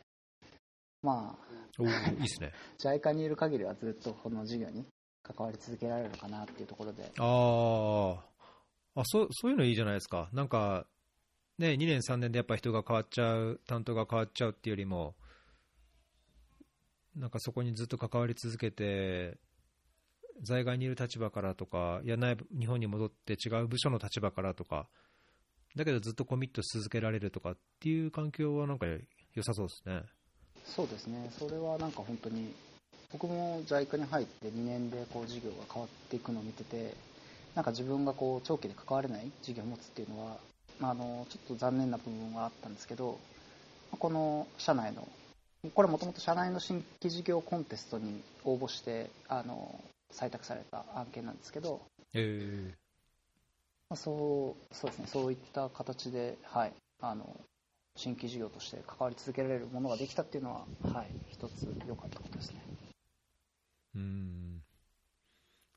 まあ、いいですね。*laughs* JICA にいる限りはずっとこの授業に関わり続けられるのかなっていうところで、あーあそう、そういうのいいじゃないですか。なんか、ね、2年、3年でやっぱ人が変わっちゃう、担当が変わっちゃうっていうよりも、なんかそこにずっと関わり続けて、在外にいる立場からとか、いやない日本に戻って違う部署の立場からとか、だけどずっとコミットし続けられるとかっていう環境はなんか良さそうですね。そうですね、それはなんか本当に、僕も JICA に入って2年でこう授業が変わっていくのを見てて、なんか自分がこう長期で関われない授業を持つっていうのは、まあ、あのちょっと残念な部分はあったんですけど、この社内の、これもともと社内の新規事業コンテストに応募してあの採択された案件なんですけど、えまあ、そうそうですね、そういった形で、はい、あの新規事業として関わり続けられるものができたっていうのは、はい、一つ良かったことですね。ー、うん。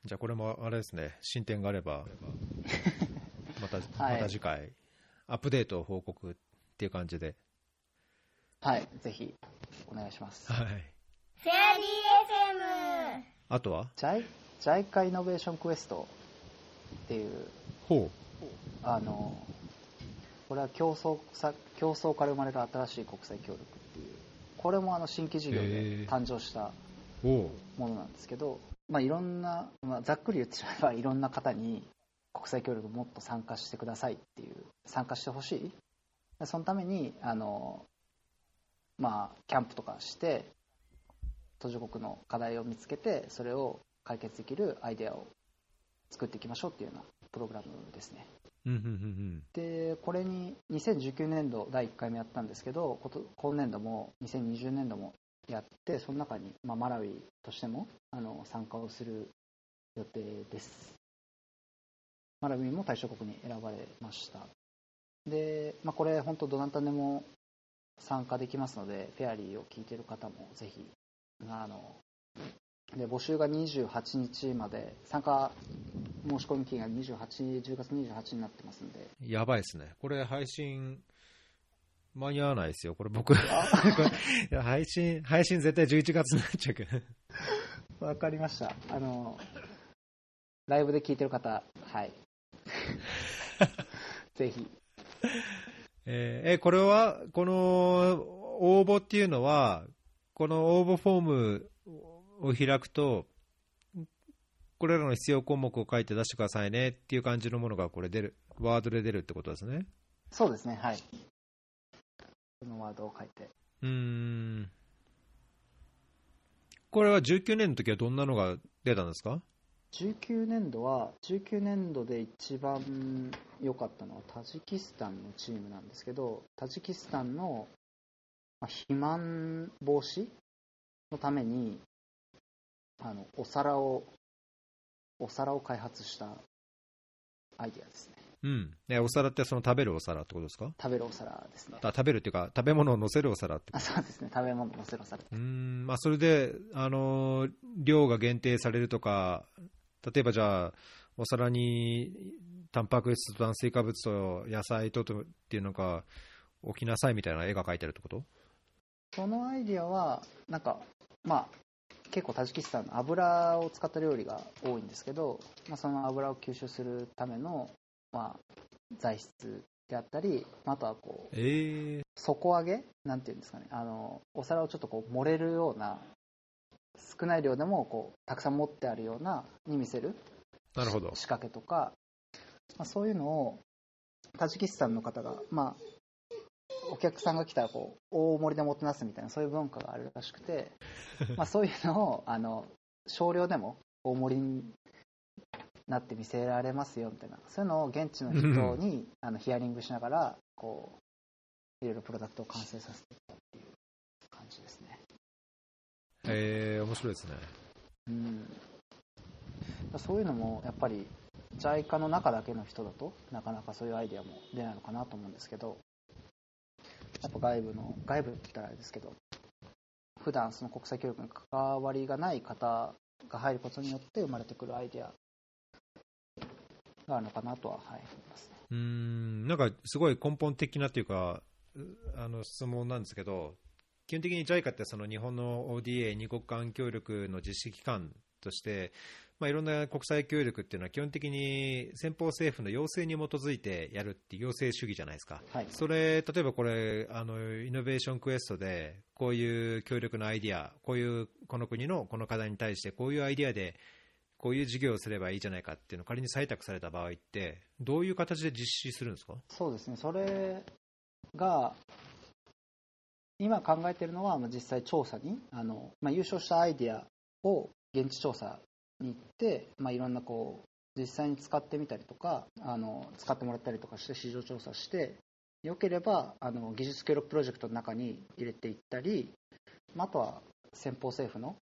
じゃあこれもあれですね、進展があれば、*laughs* また、はい。また次回、アップデートを報告っていう感じで。はい、ぜひお願いします。はい。フェアリー FM あとは？JICA イ？ノベーションクエストっていう。ほあのこれは競争さ競争から生まれる新しい国際協力っていう。これもあの新規事業へでー誕生したものなんですけど、まあ、いろんな、まあ、ざっくり言ってしまえばいろんな方に国際協力もっと参加してくださいっていう参加してほしい。でそのためにあの、まあ、キャンプとかして途上国の課題を見つけてそれを解決できるアイデアを作っていきましょうっていうようなプログラムですね。でこれに2019年度第1回目やったんですけど今年度も2020年度もやってその中に、まあ、マラウイとしてもあの参加をする予定です。マラウイも対象国に選ばれました。で、まあ、これ本当どなたでも参加できますのでフェアリーを聞いてる方もぜひあので募集が28日まで参加申し込み期限が28 10月28日になってますんでうん。やばいですね。これ配信、間に合わないですよ。これ僕、*laughs* 配信、配信絶対11月になっちゃうけど。わかりました。あの、ライブで聞いてる方、はい。*laughs* ぜひ。えーえ、これは、この応募っていうのは、この応募フォームを開くと、これらの必要項目を書いて出してくださいねっていう感じのものがこれ出る、ワードで出るってことですね。そうですね、はい。このワードを書いて。うーん。これは19年の時はどんなのが出たんですか？19年度は、19年度で一番良かったのはタジキスタンのチームなんですけど、タジキスタンのまあ肥満防止のために、あの、お皿を、お皿を開発したアイデアですね。うん。ね、お皿ってその食べるお皿ってことですか？食べるお皿ですね。あ食べるっていうか、食べ物を乗せるお皿ってあそうですね、食べ物のせろされうーん、まあ、それで、あのー量が限定されるとか、例えばじゃあ、お皿にタンパク質と炭水化物と野菜ととっていうのが置きなさいみたいな絵が描いてあるってこと？そのアイディアは、なんか、まあ、結構タジキスタンの油を使った料理が多いんですけど、まあ、その油を吸収するための、まあ、材質であったり、まああとはこう、え。底上げ？なんていうんですかね、あの、お皿をちょっとこう、盛れるような、少ない量でもこう、たくさん持ってあるような、に見せるー、なるほど。仕掛けとか、まあ、そういうのをタジキスタンの方が、まあ、お客さんが来たらこう大盛りでもてなすみたいなそういう文化があるらしくて *laughs* まあそういうのをあの少量でも大盛りになって見せられますよみたいな。そういうのを現地の人にあのヒアリングしながらこういろいろプロダクトを完成させていったえー、面白いですね。うん、そういうのもやっぱり JICA の中だけの人だとなかなかそういうアイデアも出ないのかなと思うんですけどやっぱ外部の外部って言ったらあれですけど普段その国際協力に関わりがない方が入ることによって生まれてくるアイデアがあるのかなとは、はい、思いますね。うーん、なんかすごい根本的なというか、うあの質問なんですけど、基本的に JICA ってその日本の ODA、二国間協力の実施機関として、まあ、いろんな国際協力っていうのは基本的に先方政府の要請に基づいてやるっていう要請主義じゃないですか。はい、それ、例えばこれ、あの、イノベーションクエストで、こういう協力のアイディア、こういう、この国のこの課題に対して、こういうアイディアで、こういう事業をすればいいじゃないかっていうのを仮に採択された場合って、どういう形で実施するんですか？そうですね、それが、今考えているのは、まあ実際調査に、あのまあ、優勝したアイデアを現地調査に行って、まあ、いろんなこう、実際に使ってみたりとか、あの使ってもらったりとかして市場調査して、よければあの技術協力プロジェクトの中に入れていったり、まあ、あとは先方政府の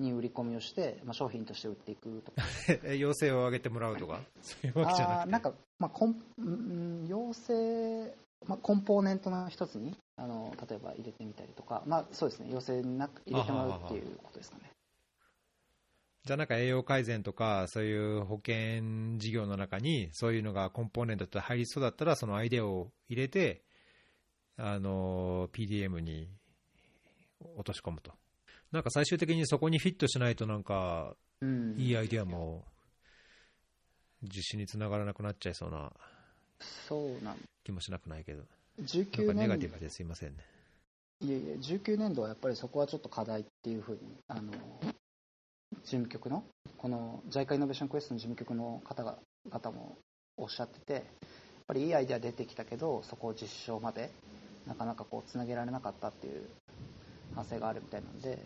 に売り込みをして、まあ、商品として売っていくとか。え *laughs* 要請を上げてもらうとか、そういうわけじゃなくて。あーなんか、まあ、コンうん要請、まあ、コンポーネントの一つにあの例えば入れてみたりとか、まあ、そうですね要請なく入れてもらうっていうことですかね。じゃあなんか栄養改善とか、そういう保険事業の中に、そういうのがコンポーネントと入りそうだったら、そのアイデアを入れて、あの、PDM に落とし込むと。なんか最終的にそこにフィットしないとなんか、うん、いいアイディアも実施につながらなくなっちゃいそうなそうなん気もしなくないけど、なん19かネガ年ティブですいませんね。いえいえ19年度はやっぱりそこはちょっと課題っていうふうにあの事務局のこの JICA イノベーションクエストの事務局の方が方もおっしゃっててやっぱりいいアイデア出てきたけどそこを実証までなかなかこうつなげられなかったっていう反省があるみたいなんで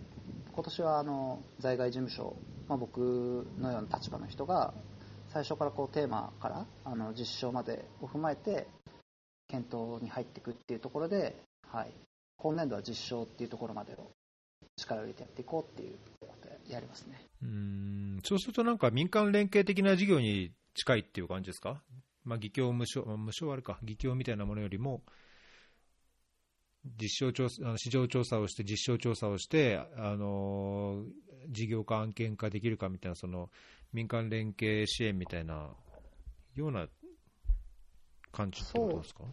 今年はあの在外事務所、まあ、僕のような立場の人が最初からこうテーマからあの実証までを踏まえて検討に入っていくっていうところで、はい、今年度は実証っていうところまでを力を入れてやっていこうっていうことでやりますね。うん。そうするとなんか民間連携的な事業に近いっていう感じですか、まあ、議協無償、まあ無償あるか、議協みたいなものよりも、実証調査あの市場調査をして、実証調査をして、あのー事業化、案件化できるかみたいな、その民間連携支援みたいなような感じってことですか？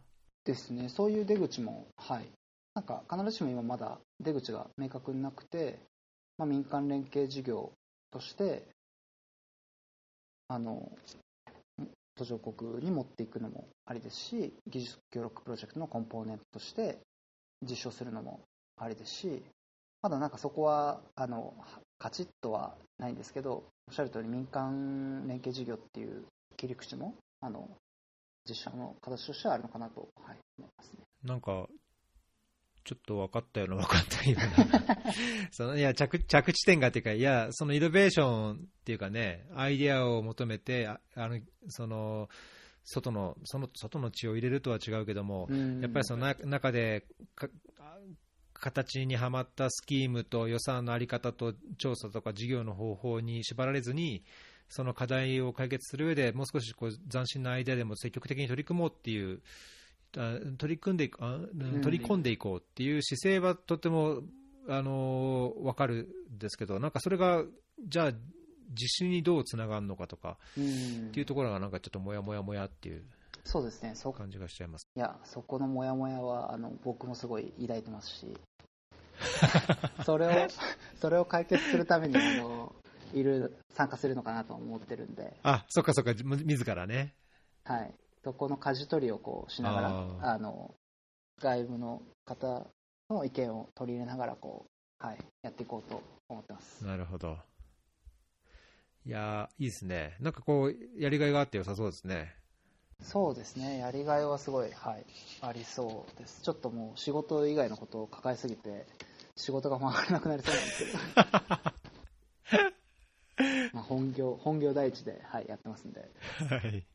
ですね、そういう出口も、はい、なんか必ずしも今まだ出口が明確になくて、まあ、民間連携事業として、あの途上国に持っていくのもありですし、技術協力プロジェクトのコンポーネントとして実証するのもありですし、まだなんかそこはあのカチッとはないんですけど、おっしゃる通り民間連携事業っていう切り口もあの実写の形としてはあるのかなと、はい、思いますね。なんか、ちょっと分かったような分かったような *laughs* そのいや着着地点がっていうか、いや、そのイノベーションっていうかね、アイデアを求めて、ああのその外のその外の血を入れるとは違うけども、やっぱりそのな中で形にはまったスキームと予算の在り方と調査とか事業の方法に縛られずに、その課題を解決する上でもう少しこう斬新なアイデアでも積極的に取り組もうっていう、あ取り組んでいあん。取り込んでいこうっていう姿勢はとても、あの分かるんですけど、なんかそれが、じゃあ、実施にどうつながるのかとかうん。っていうところが、なんかちょっともやもやもやっていうそうですね、そ感じがしちゃいます。いやそこのモヤモヤはあの僕もすごい抱いてますし、*laughs* それをそれを解決するためにあのいる参加するのかなと思ってるんで、あそっかそっか、む自らね。はい、そこの舵取りをこうしながらあの外部の方の意見を取り入れながらこう、はい、やっていこうと思ってます。なるほど。いやーいいですね。なんかこう、やりがいがあって良さそうですね。そうですね、やりがいはすごい、はい、ありそうです。ちょっともう仕事以外のことを抱えすぎて、仕事が回らなくなりそうなんですけど。*laughs* まあ本業、本業第一で、はい、やってますんで。はい。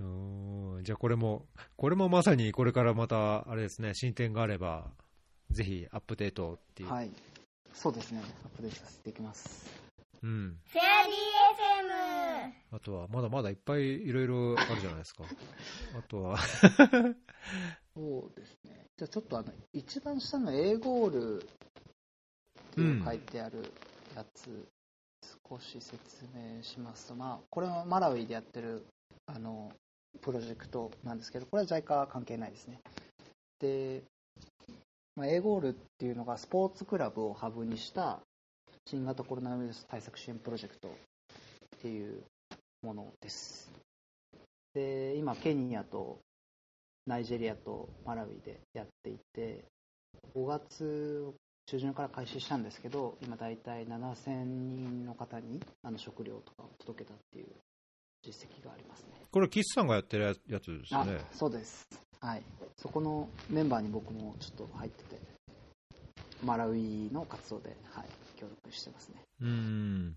うーんじゃあこれも、これもまさにこれからまた、あれですね、進展があれば、ぜひアップデートっていう。はい。そうですね、アップデートさせていきます。うん。フェアリー FM あとは、まだまだいっぱいいろいろあるじゃないですか。*laughs* あとは、そうですね。じゃあちょっとあの、一番下の A ゴールっていう書いてあるやつ、少し説明しますと、まあ、これはマラウイでやってる、あの、プロジェクトなんですけど、これは JICA 関係ないですね。で、まあ、A ゴールっていうのがスポーツクラブをハブにした新型コロナウイルス対策支援プロジェクトっていうものです。で、今、ケニアとナイジェリアとマラウイでやっていて、5月中旬から開始したんですけど、今大体7000人の方にあの食料とかを届けたっていう実績がありますね。これ、岸さんがやってるやつですね？そうです。はい。そこのメンバーに僕もちょっと入ってて、マラウイの活動で、はい、協力してますね。うん。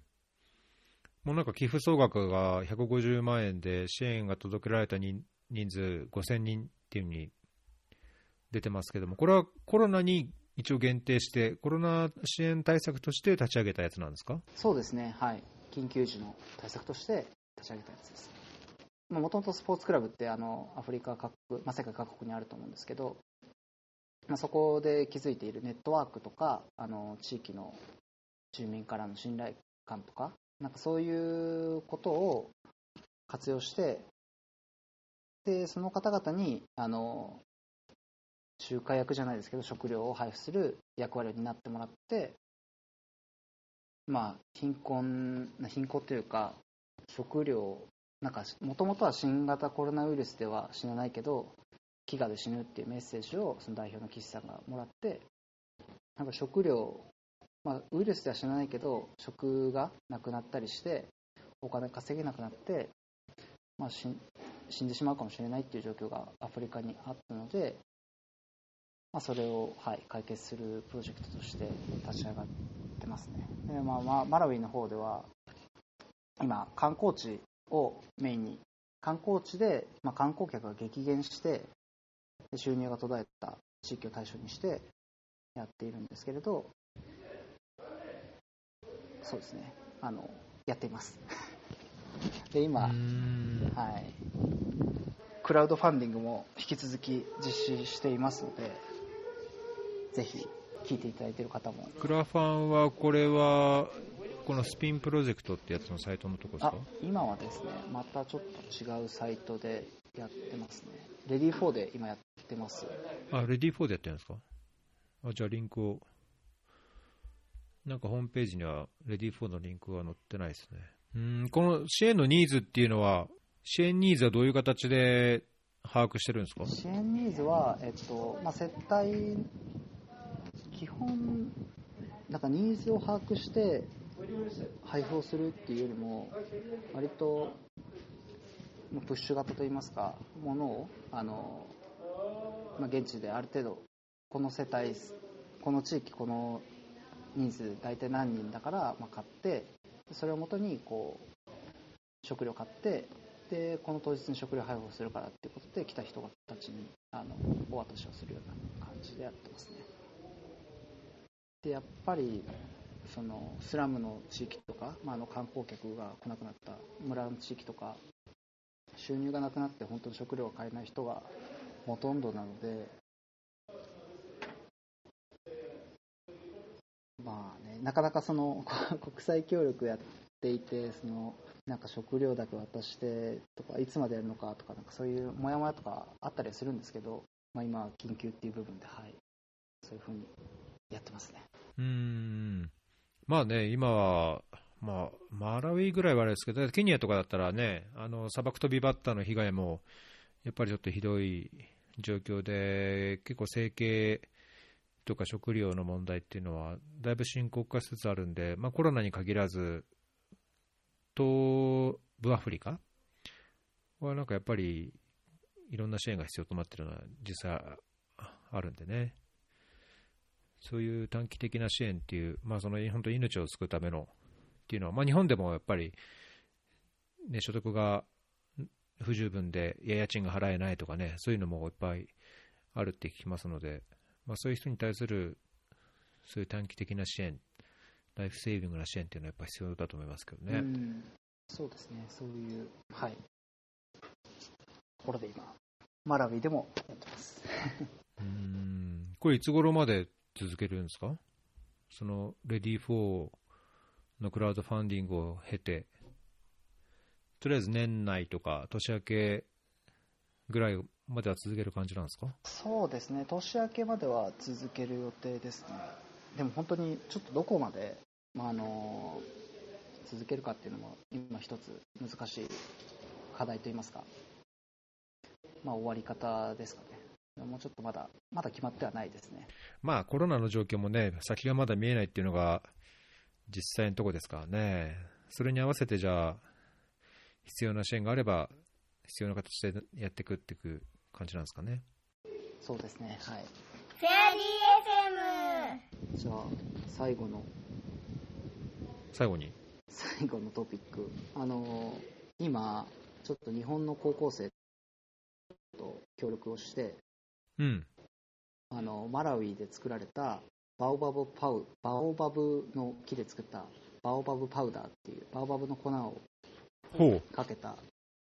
もうなんか寄付総額が150万円で支援が届けられた人人数5000人っていうふうに出てますけども、これはコロナに一応限定して、コロナ支援対策として立ち上げたやつなんですか？そうですね、はい。緊急時の対策として立ち上げたやつです。もともとスポーツクラブってあのアフリカ各国、まあ、世界各国にあると思うんですけど、まあ、そこで築いているネットワークとかあの地域の住民からの信頼感とかなんかそういうことを活用してでその方々にあの仲介役じゃないですけど食料を配布する役割を担ってもらってまあ、貧困貧困というか食料なんかもともとは新型コロナウイルスでは死なないけど飢餓で死ぬっていうメッセージをその代表の岸さんがもらってなんか食料、まあ、ウイルスでは死なないけど食がなくなったりしてお金稼げなくなって、まあ、死ん死んでしまうかもしれないっていう状況がアフリカにあったので、まあ、それを、はい、解決するプロジェクトとして立ち上がってますね。で、まあまあ、マラウイの方では今観光地をメインに観光地で、まあ、観光客が激減して収入が途絶えた地域を対象にしてやっているんですけれどそうですね。あのやっています。*laughs* で今、はい、クラウドファンディングも引き続き実施していますのでぜひ聞いていただいている方も。クラファンは、これは、このスピンプロジェクトってやつのサイトのとこですあか今はですねまたちょっと違うサイトでやってますね。レディー4で今やってます。あ、レディー4でやってるんですか？あ、じゃあリンクを。なんかホームページにはレディー4のリンクは載ってないですね。この支援のニーズっていうのは、支援ニーズはどういう形で把握してるんですか？支援ニーズは、えっとまあ、接待基本なんかニーズを把握して配布をするっていうよりも割とプッシュ型といいますかものをあの、まあ、現地である程度この世帯この地域この人数大体何人だから、まあ、買ってそれをもとにこう食料買ってでこの当日に食料配布するからっていうことで来た人たちにあのお渡しをするような感じでやってますね。でやっぱりそのスラムの地域とか、まあ、あの観光客が来なくなった村の地域とか収入がなくなって本当に食料が買えない人がほとんどなのでまあなかなかその *laughs* 国際協力やっていてそのなんか食料だけ渡してとかいつまでやるのかとかなんかそういうモヤモヤとかあったりするんですけど、まあ、今は緊急っていう部分ではいそういうふうにやってますねうん。まあね、今は、まあ、マラウイぐらいはあれですけど、ケニアとかだったらね、あの砂漠飛びバッターの被害も、やっぱりちょっとひどい状況で、結構生計とか食料の問題っていうのは、だいぶ深刻化しつつあるんで、まあ、コロナに限らず、東部アフリカはなんかやっぱり、いろんな支援が必要となってるのは実際あるんでね。そういう短期的な支援っていう、まあ、その本当命を救うためのっていうのは、まあ、日本でもやっぱり、ね、所得が不十分で、や家賃が払えないとかね、そういうのもいっぱいあるって聞きますので、まあ、そういう人に対する、そういう短期的な支援、ライフセービングな支援っていうのはやっぱ必要だと思いますけどね。うん。そうですね。そういうはい。ところで今マラウィでもやってます。*laughs* うーん。これいつ頃まで続けるんですか？そのレディー4のクラウドファンディングを経て、とりあえず年内とか年明けぐらいまでは続ける感じなんですか？そうですね。年明けまでは続ける予定ですね。でも本当にちょっとどこまで、まあ、あの続けるかっていうのも今一つ難しい課題といいますか、まあ、終わり方ですかね。もうちょっとまだまだ決まってはないですね。まあコロナの状況もね、先がまだ見えないっていうのが実際のところですからね、それに合わせてじゃあ、必要な支援があれば、必要な形でやっていくっていく感じなんですかね。そうですねはいフェアリー FM じゃあ最後の最後に？最後のトピックあの今ちょっと日本の高校生と協力をしてうん。あのマラウイで作られたバオバブパウバオバブの木で作ったバオバブパウダーっていうバオバブの粉をほう。かけた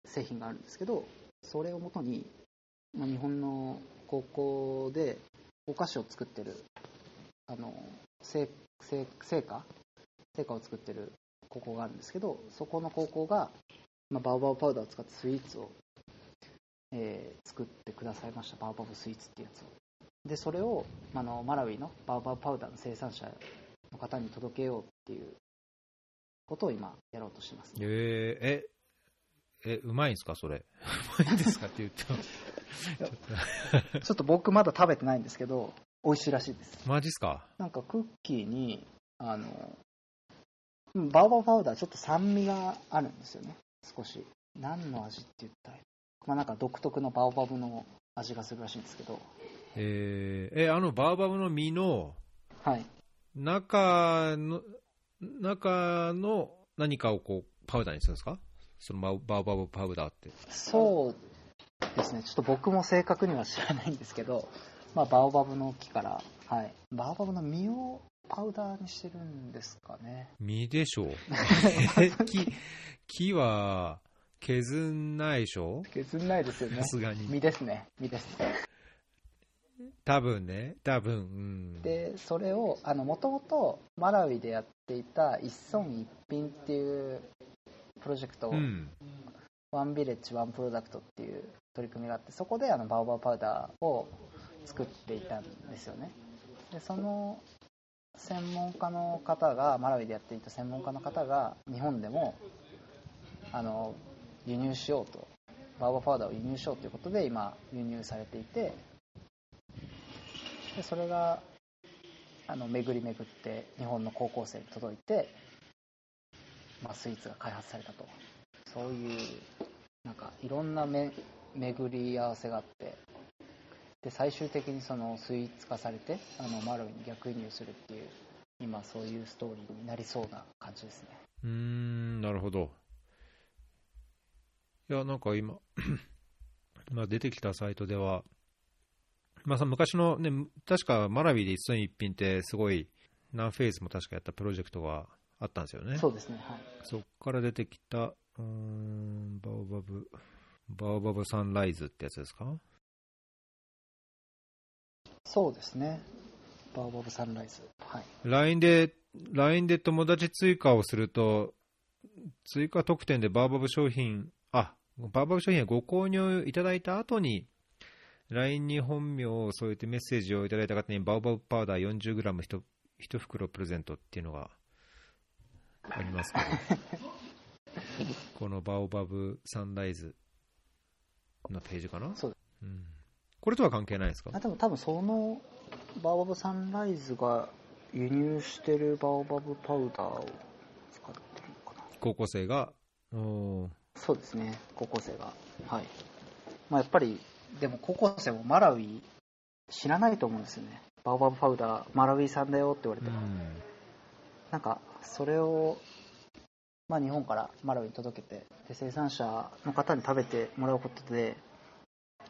製品があるんですけどそれをもとに、まあ、日本の高校でお菓子を作ってるあの製製製菓？製菓を作ってる高校があるんですけどそこの高校が、まあ、バオバブパウダーを使ったスイーツを、えー作ってくださいました。バオバブスイーツってやつを。でそれをあのマラウイのバオバブパウダーの生産者の方に届けようっていうことを今やろうとしてます。えー、え、え、うまいんですか、それ？うまいんですかって言っても。ちょっと僕まだ食べてないんですけど、美味しいらしいです。マジっすか？なんかクッキーに、あの、うんバオバブパウダーちょっと酸味があるんですよね。少し。何の味って言ったらまあなんか独特のバオバブの味がするらしいんですけど、えー、え、あのバーバブの実のはい。中の、中の何かをこう、パウダーにするんですか？そのバーバブパウダーって。そうですね。ちょっと僕も正確には知らないんですけど、*laughs* まあバオバブの木から、はい。バオバブの実をパウダーにしてるんですかね。実でしょう？*laughs* え木、木は削んないでしょ？削んないですよねさ。すがに。実ですね。実です。多分ね、多分、うん。でそれをもともとマラウイでやっていた一村一品っていうプロジェクト、うん。ワンビレッジワンプロダクトっていう取り組みがあってそこであのバオバブパウダーを作っていたんですよねでその専門家の方がマラウイでやっていた専門家の方が日本でもあの輸入しようとバオバブパウダーを輸入しようということで今輸入されていてでそれがあの巡り巡って日本の高校生に届いて、まあ、スイーツが開発されたと。そういうなんかいろんなめ巡り合わせがあって。で最終的にそのスイーツ化されてあのマロウに逆輸入するっていう今そういうストーリーになりそうな感じですね。うん、なるほど。いや、なんか今、*clears throat* まあ出てきたサイトでは、まあさ昔のね、確かマラビで一寸一品ってすごい何フェーズも確かやったプロジェクトがあったんですよね。そうですねはい。そっから出てきた、うーん、バオバブ、バオバブサンライズってやつですか？そうですね。バオバブサンライズ。はい ?LINE で、LINE で友達追加をすると、追加特典でバーバブ商品、あ、バーバブ商品はご購入いただいた後に、LINE に本名を添えてメッセージをいただいた方にバーバブパウダー 40g 1袋プレゼントっていうのがありますけど、このバオバブサンライズのページかな？そううん。これとは関係ないですか？あでも多分そのバオバブサンライズが輸入してるバオバブパウダーを使ってるのかな。高校生が、おー。そうですね。高校生が。はい。まあやっぱりでも高校生もマラウイ知らないと思うんですよね。バオバブパウダーマラウイ産だよって言われても、うん。なんかそれをまあ日本からマラウイに届けてで生産者の方に食べてもらうことで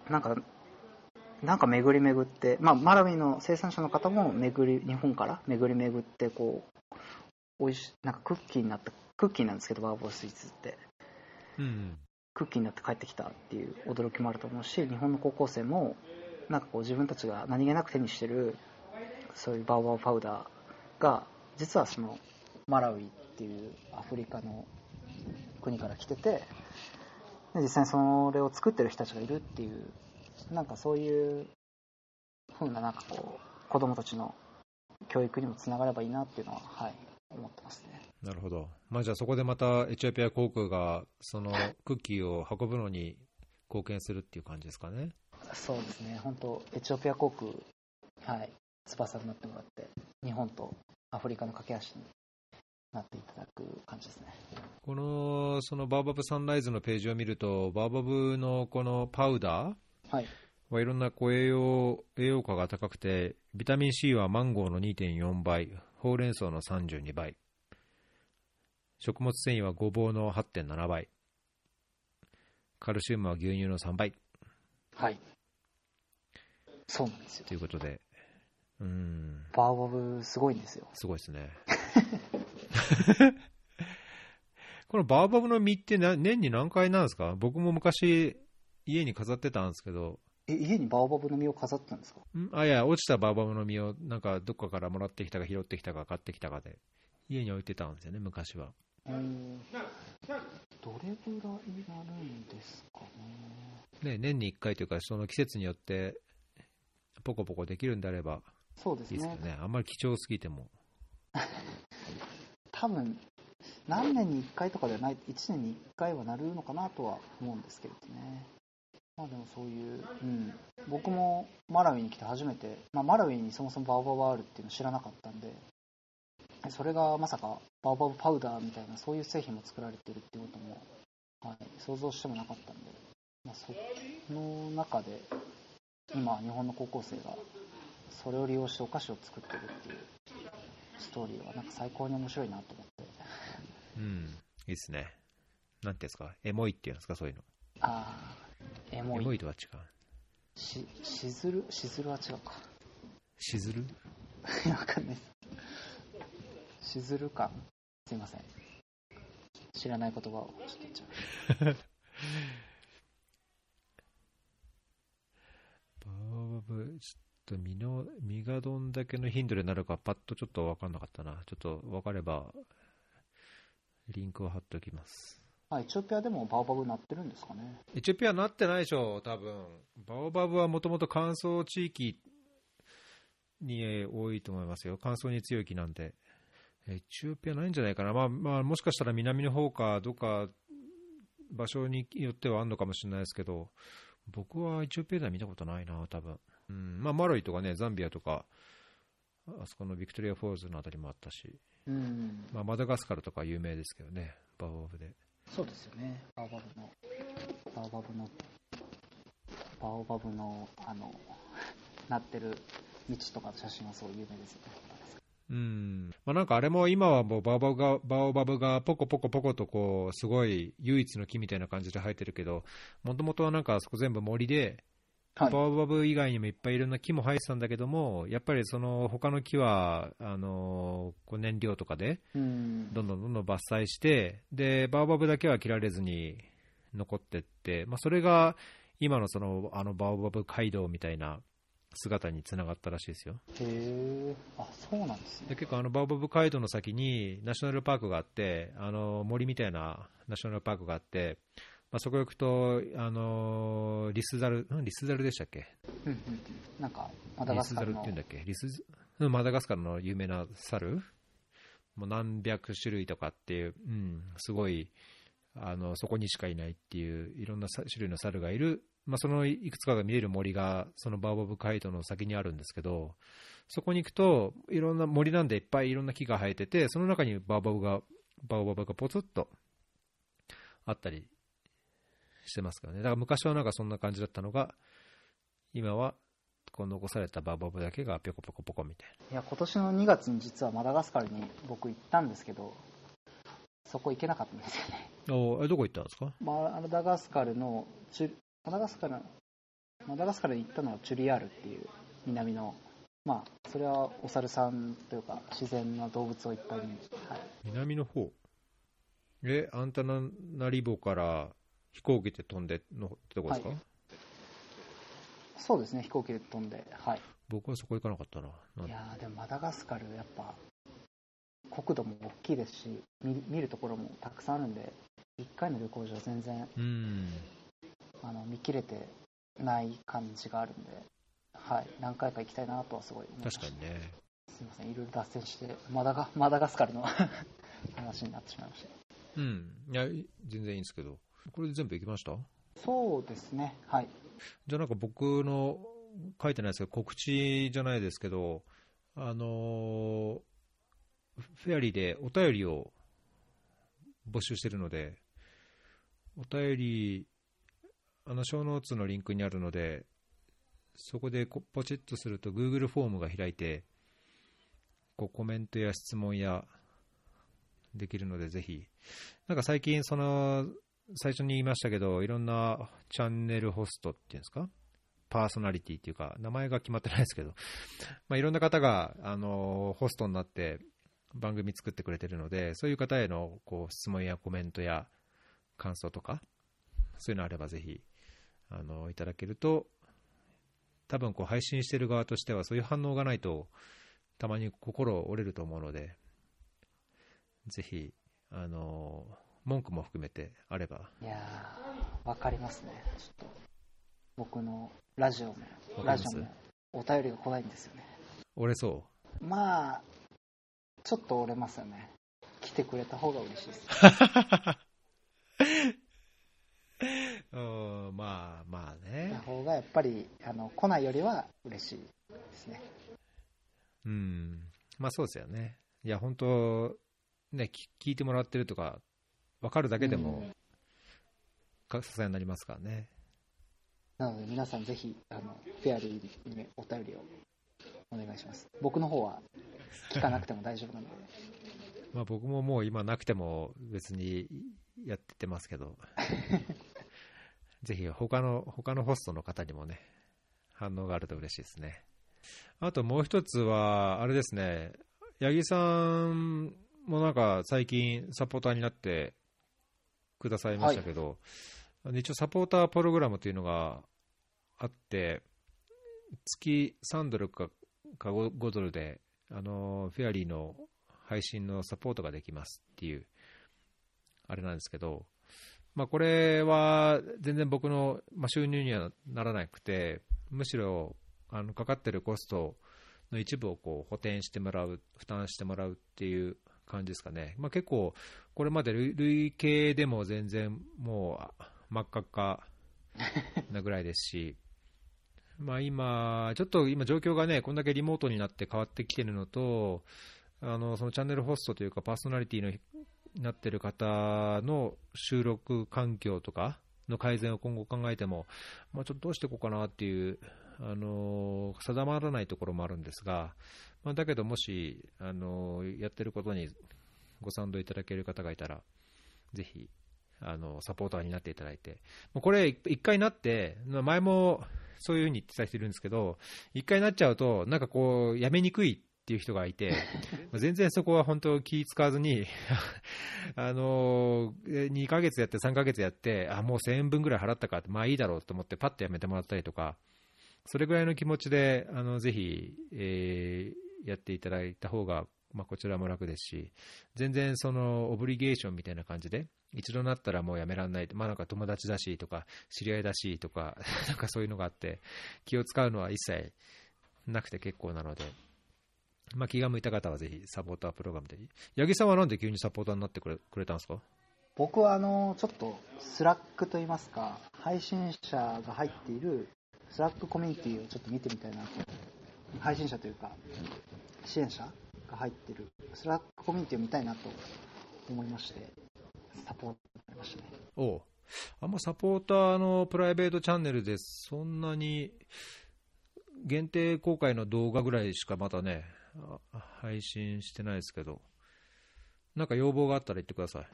なんかなんか巡り巡って、まあ、マラウイの生産者の方も巡り日本から巡り巡ってこうおいしなんかクッキーになったクッキーなんですけどバーボースイーツってうん。クッキーになって帰ってきたっていう驚きもあると思うし日本の高校生もなんかこう自分たちが何気なく手にしてるそういうバオバオパウダーが実はそのマラウイっていうアフリカの国から来ててで実際にそれを作ってる人たちがいるっていうなんかそういう風ななんかこう子供たちの教育にもつながればいいなっていうのははい思ってますねなるほど。まあ、じゃあそこでまたエチオピア航空がそのクッキーを運ぶのに貢献するっていう感じですかね？そうですね、本当、エチオピア航空、はい、翼になってもらって、日本とアフリカの架け橋になっていただく感じですね。このそのバーバブサンライズのページを見ると、バーバブのこのパウダーはい、はい。ろんなこう栄養栄養価が高くて、ビタミン C はマンゴーの2.4倍、ほうれん草の32倍、食物繊維はごぼうの8.7倍、カルシウムは牛乳の3倍はい。そうなんですよ。とい。うことで、うーん、バーボブすごい。んですよ。すごい。ですね。*laughs* このバーバブの実ってな年に何回なんですか？僕も昔家に飾ってたんですけど、え、家にバーボブの実を飾ってたんですか？ん？あ、いや、落ちたバーバブの実をなんかどっかからもらってきたか拾ってきたか買ってきたかで、家に置いてたんですよね、昔は。どれぐらいになるんですかね？ね、年に1回というか、その季節によって、ポコポコできるんであればそうですねいいですよ。ね。あんまり貴重すぎても。*laughs* 多分、何年に1回とかではない1年に1回はなるのかなとは思うんですけれどね。まあでもそういう、うん、僕もマラウイに来て初めて、まあ、マラウイにそもそもバオバブあるっていうの知らなかったんでそれがまさかバオバブパウダーみたいなそういう製品も作られてるっていうことも、はい、想像してもなかったんで、まあ、その中で今日本の高校生がそれを利用してお菓子を作ってるっていうストーリーはなんか最高に面白いなと思って。うん。いいっすね。なんていうんですか？エモいっていうんですか？そういうの。ああエエモい。モいとは違う。ししずる？しずるは違うか。しずる？*laughs* わかんないです。しずる感すいません。知らない言葉をちょっと言っちゃう。*laughs* バーバブ、と身の、身がどんだけの頻度でなるか、パッとちょっと分かんなかったな。ちょっと分かれば、リンクを貼っておきます。あエチオピアでもバオバブなってるんですかね？エチオピアなってないでしょ、多分バオバブはもともと乾燥地域に多いと思いますよ、乾燥に強い木なんで。エチオピアないんじゃないかな、まあまあ、もしかしたら南の方か、どっか場所によってはあるのかもしれないですけど、僕はエチオピアでは見たことないな、多分うん。まあマロイとかね、ザンビアとか、あそこのビクトリア・フォールズのあたりもあったし、うん。まあ、マダガスカルとか有名ですけどね、バオバブで。そうですよね。バオバブのバオバブのバオバブのあのなってる道とかの写真はすごい有名ですよね。うん。まあ、なんかあれも今はもうバオバブがバオバブがポコポコポコとこうすごい唯一の木みたいな感じで生えてるけどもともとはなんかあそこ全部森で、はいバオバブ以外にもいっぱいいろんな木も生えてたんだけどもやっぱりその他の木はあのこう燃料とかでうん。どんどんどんどん伐採してでバオバブだけは切られずに残ってって、まあ、それが今のそのあのバオバブ街道みたいな姿につながったらしいですよ。へえあそうなんですね。で結構あのバオバブ街道の先にナショナルパークがあってあの森みたいなナショナルパークがあって、まあ、そこ行くとあのリスザルんリスザルでしたっけ？うんうんうん。なんかマダリスザルってガスカルの言うんだっけ？リスズうんマダガスカルの有名な猿？もう何百種類とかっていう、うん、すごいあのそこにしかいないっていういろんなさ種類の猿がいる、まあ、そのいくつかが見える森がそのバオバブ街道の先にあるんですけどそこに行くといろんな森なんでいっぱいいろんな木が生えててその中にバオバブがバオバブがポツッとあったりしてますからね。だから昔はなんかそんな感じだったのが今はこう残されたバオバブだけがピョコピョコポコみたいいや今年の2月に実はマダガスカルに僕行ったんですけどそこ行けなかったんですよね。なおえどこ行ったんですか？マダガスカルのマダガスカルマダガスカルに行ったのはチュリアールっていう南のまあそれはお猿さんというか自然の動物をいっぱい見に、はい、南の方？えアンタナナリボから飛行機で飛んでのってとこですか、はい。そうですね飛行機で飛んではい。僕はそこ行かなかったな。いやーでもマダガスカルやっぱ国土も大きいですし見見るところもたくさんあるんで1回の旅行じゃ全然うん。あの見切れてない感じがあるんで、はい、何回か行きたいなとはすごい思いました確かにね。すみませんいろいろ脱線してマダガマダガスカルの *laughs* 話になってしまいました。うん。いやい全然いいんですけどこれで全部行きました？そうですね。はい。じゃあなんか僕の書いてないですけど告知じゃないですけどあのーフェアリーでお便りを募集してるのでお便りあの小ノーツのリンクにあるのでそこでこポチッとすると Google フォームが開いてこうコメントや質問やできるのでぜひ。なんか最近その最初に言いましたけどいろんなチャンネルホストっていうんですか？パーソナリティっていうか名前が決まってないですけど、*laughs* まあ、いろんな方があのホストになって番組作ってくれてるのでそういう方へのこう質問やコメントや感想とかそういうのあればぜひあのいただけると多分こう配信してる側としてはそういう反応がないとたまに心折れると思うのでぜひあの文句も含めてあればいやーわかりますねちょっと僕のラジオもラジオもお便りが来ないんですよね折れそまあちょっと折れますよね来ててくれた方が嬉しいです。*laughs* うん、まあまあねた。方がやっぱりあの来ないよりは嬉しいですね。うん。まあそうですよね。いや、本当ね、き聞いてもらってるとか、分かるだけでも、か支えになりますからね。なので皆さんぜひあのフェアリーにお便りをお願いします。僕の方は聞かなくても大丈夫なので。*laughs* まあ僕ももう今なくても別にやってますけど、*laughs* ぜひ他の、他のホストの方にもね、反応があると嬉しいですね。あともう一つは、あれですね、八木さんもなんか最近サポーターになってくださいましたけど、一応サポータープログラムというのがあって、月3ドルか 5, ドルで、あのフェアリーの配信のサポートができますっていう、あれなんですけど、まあ、これは全然僕の、ま、収入にはならなくて、むしろあのかかってるコストの一部をこう補填してもらう、負担してもらうっていう感じですかね。まあ、結構、これまで累累計でも全然もうあ真っ赤っか *laughs* なぐらいですし、まあ今、ちょっと今状況がね、こんだけリモートになって変わってきてるのと、あの、そのチャンネルホストというかパーソナリティのになってる方の収録環境とかの改善を今後考えても、まあちょっとどうしていこうかなっていう、あの、定まらないところもあるんですが、まあだけどもし、あの、やってることにご賛同いただける方がいたら、ぜひ、あの、サポーターになっていただいて、もうこれ一回なって、前もそういうふうに言ってた人いるんですけど、一回なっちゃうと、なんかこう、やめにくいっていう人がいて、*laughs* 全然そこは本当気使わずに、*laughs* あの、2ヶ月やって3ヶ月やって、あ、もう1000円分ぐらい払ったかって、まあいいだろうと思ってパッとやめてもらったりとか、それぐらいの気持ちで、あの、ぜひ、えーやっていただいた方が、まあこちらも楽ですし、全然その、オブリゲーションみたいな感じで、一度なったらもうやめられない、まあなんか友達だしとか、知り合いだしとか、*laughs* なんかそういうのがあって、気を使うのは一切なくて結構なので、まあ気が向いた方はぜひサポータープログラムで。八木さんはなんで急にサポーターになってくれくれたんですか？僕はあのちょっと Slack といいますか配信者が入っている Slack コミュニティをちょっと見てみたいなと。配信者というか支援者が入っている。 Slack コミュニティを見たいなと思いましてサポーターになりましたね。おう。あんまサポーターのプライベートチャンネルでそんなに限定公開の動画ぐらいしかまだね、あ配信してないですけど、なんか要望があったら言ってください。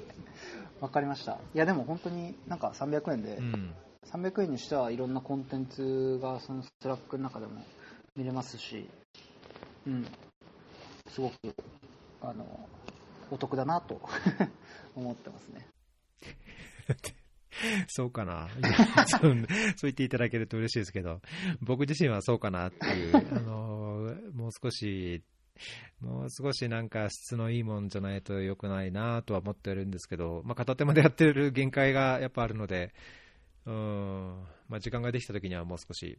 *laughs* わかりました。いやでも本当になんか300円で、うん。300円にしてはいろんなコンテンツがその Slack の中でも見れますし、うん、すごくあのお得だなと *laughs* 思ってますね。*laughs* そうかな。そう言っていただけると嬉しいですけど、僕自身はそうかなっていう、あの、もう少し、もう少しなんか質のいいもんじゃないと良くないなとは思ってるんですけど、まあ、片手間でやってる限界がやっぱあるので、うん、まあ、時間ができた時にはもう少し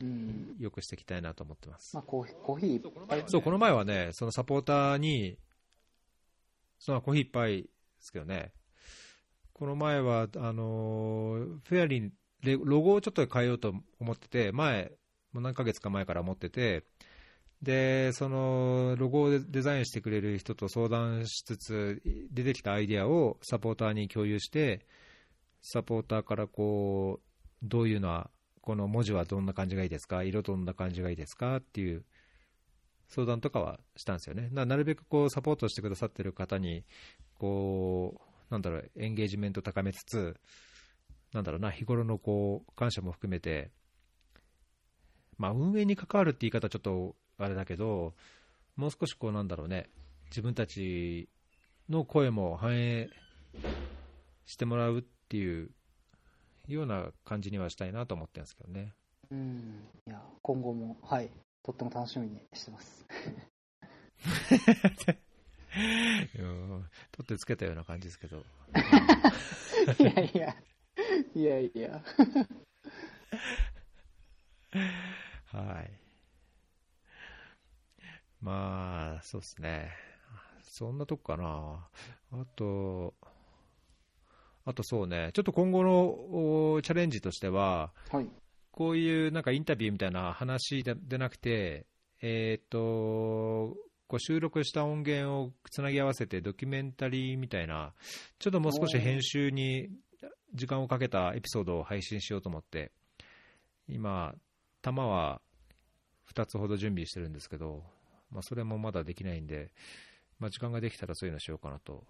うん。良くしていきたいなと思ってます。まあ、。コーヒーコーヒーいっぱいそう、この前はね、そのサポーターに、そのコーヒーいっぱいですけどね、この前は、あのーフェアリーで、ロゴをちょっと変えようと思ってて、前、もう何ヶ月か前から思ってて、で、そのロゴをデザインしてくれる人と相談しつつ、出てきたアイデアをサポーターに共有して、サポーターからこう、どういうのは、この文字はどんな感じがいいですか、色どんな感じがいいですか？っていう相談とかはしたんですよね。ななるべくこうサポートしてくださってる方に、こう、なんだろう、エンゲージメント高めつつ、なんだろうな、日頃のこう感謝も含めて、まあ、運営に関わるって言い方はちょっとあれだけど、もう少しこうなんだろうね、自分たちの声も反映してもらうっていうような感じにはしたいなと思ってるんですけどね。うんいや今後もはいとっても楽しみにしてますうん取ってつけたような感じですけど。いやいやいやいやはい。まあ、そうですね。そんなとこかな。あと、あとそうね、ちょっと今後のおチャレンジとしては、はい。こういうなんかインタビューみたいな話ででなくて、えっ、と、こう収録した音源をつなぎ合わせてドキュメンタリーみたいな、ちょっともう少し編集に時間をかけたエピソードを配信しようと思って、今、弾は2つほど準備してるんですけど、まあ、それもまだできないんで、まあ、時間ができたらそういうのしようかなと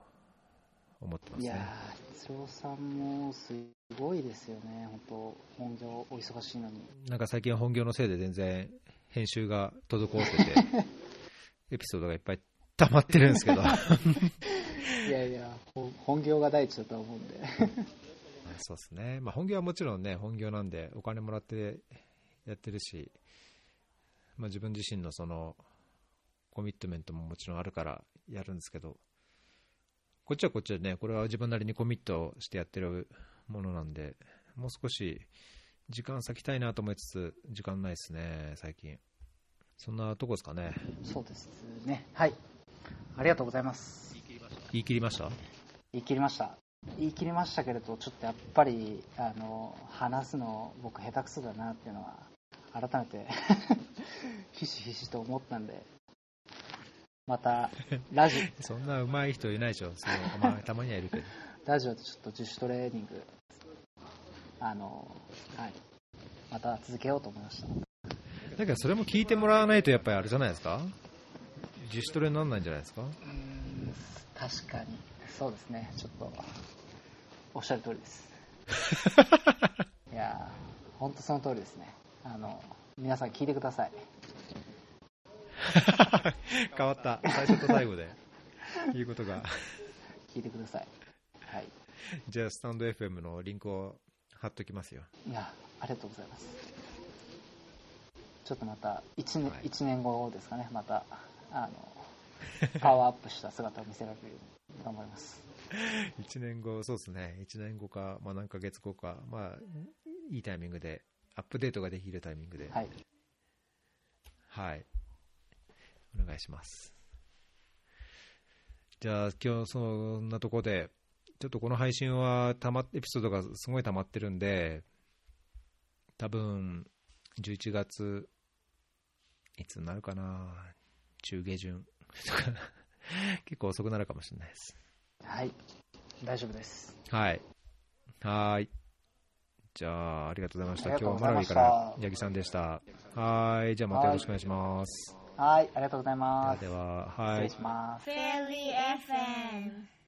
思ってますいやね。ー、哲郎さんもすごいですよね、本当、本業お忙しいのに。なんか最近は本業のせいで全然編集が滞ってて、*laughs* エピソードがいっぱい溜まってるんですけど、*laughs* いやいや、ほ本業が第一だと思うんで。*laughs* そうですね、まあ、本業はもちろんね、本業なんで、お金もらってやってるし、まあ、自分自身のそのコミットメントももちろんあるからやるんですけど、こっちはこっちでね、これは自分なりにコミットしてやってるものなんで、もう少し時間割きたいなと思いつつ、時間ないですね、最近。そんなとこですかね。そうですね。はい。ありがとうございます。言い切りました？言い切りました。言い切りましたけれど、ちょっとやっぱり、あの、話すの僕下手くそだなっていうのは、改めて、*laughs* ひしひしと思ったんで、また、ラジ *laughs* そんな上手い人いないでしょ、そうまあ、*laughs* たまにはいるけど。ラジオでちょっと自主トレーニング、あの、はい。また続けようと思いました。だけどそれも聞いてもらわないとやっぱりあれじゃないですか？自主トレにならないんじゃないですか？確かに、そうですね、ちょっと、おっしゃる通りです。*laughs* いやー、本当その通りですね。あの、皆さん聞いてください。*laughs* 変わった。最初と最後で。いうことが。聞いてください。はい。じゃあ、スタンド FM のリンクを貼っときますよ。いや、ありがとうございます。ちょっとまた1年、はい一年後ですかね、また、あの、パワーアップした姿を見せられるように頑張ります。1年後、そうですね。1年後か、まあ何ヶ月後か、まあ、いいタイミングで、アップデートができるタイミングで、はい。はい。お願いします。じゃあ、今日そんなとこで、ちょっとこの配信はたま、エピソードがすごい溜まってるんで、多分、11月、いつになるかな、中下旬とか、*laughs* 結構遅くなるかもしれないです。はい。大丈夫です。はい。はーい。じゃあ、ありがとうございました。今日はマラウイございましたから八木さんでした。はーい。じゃあまたよろしくお願いします。はい、ありがとうございます。ではでは、はい失礼し。ます。Fairy FM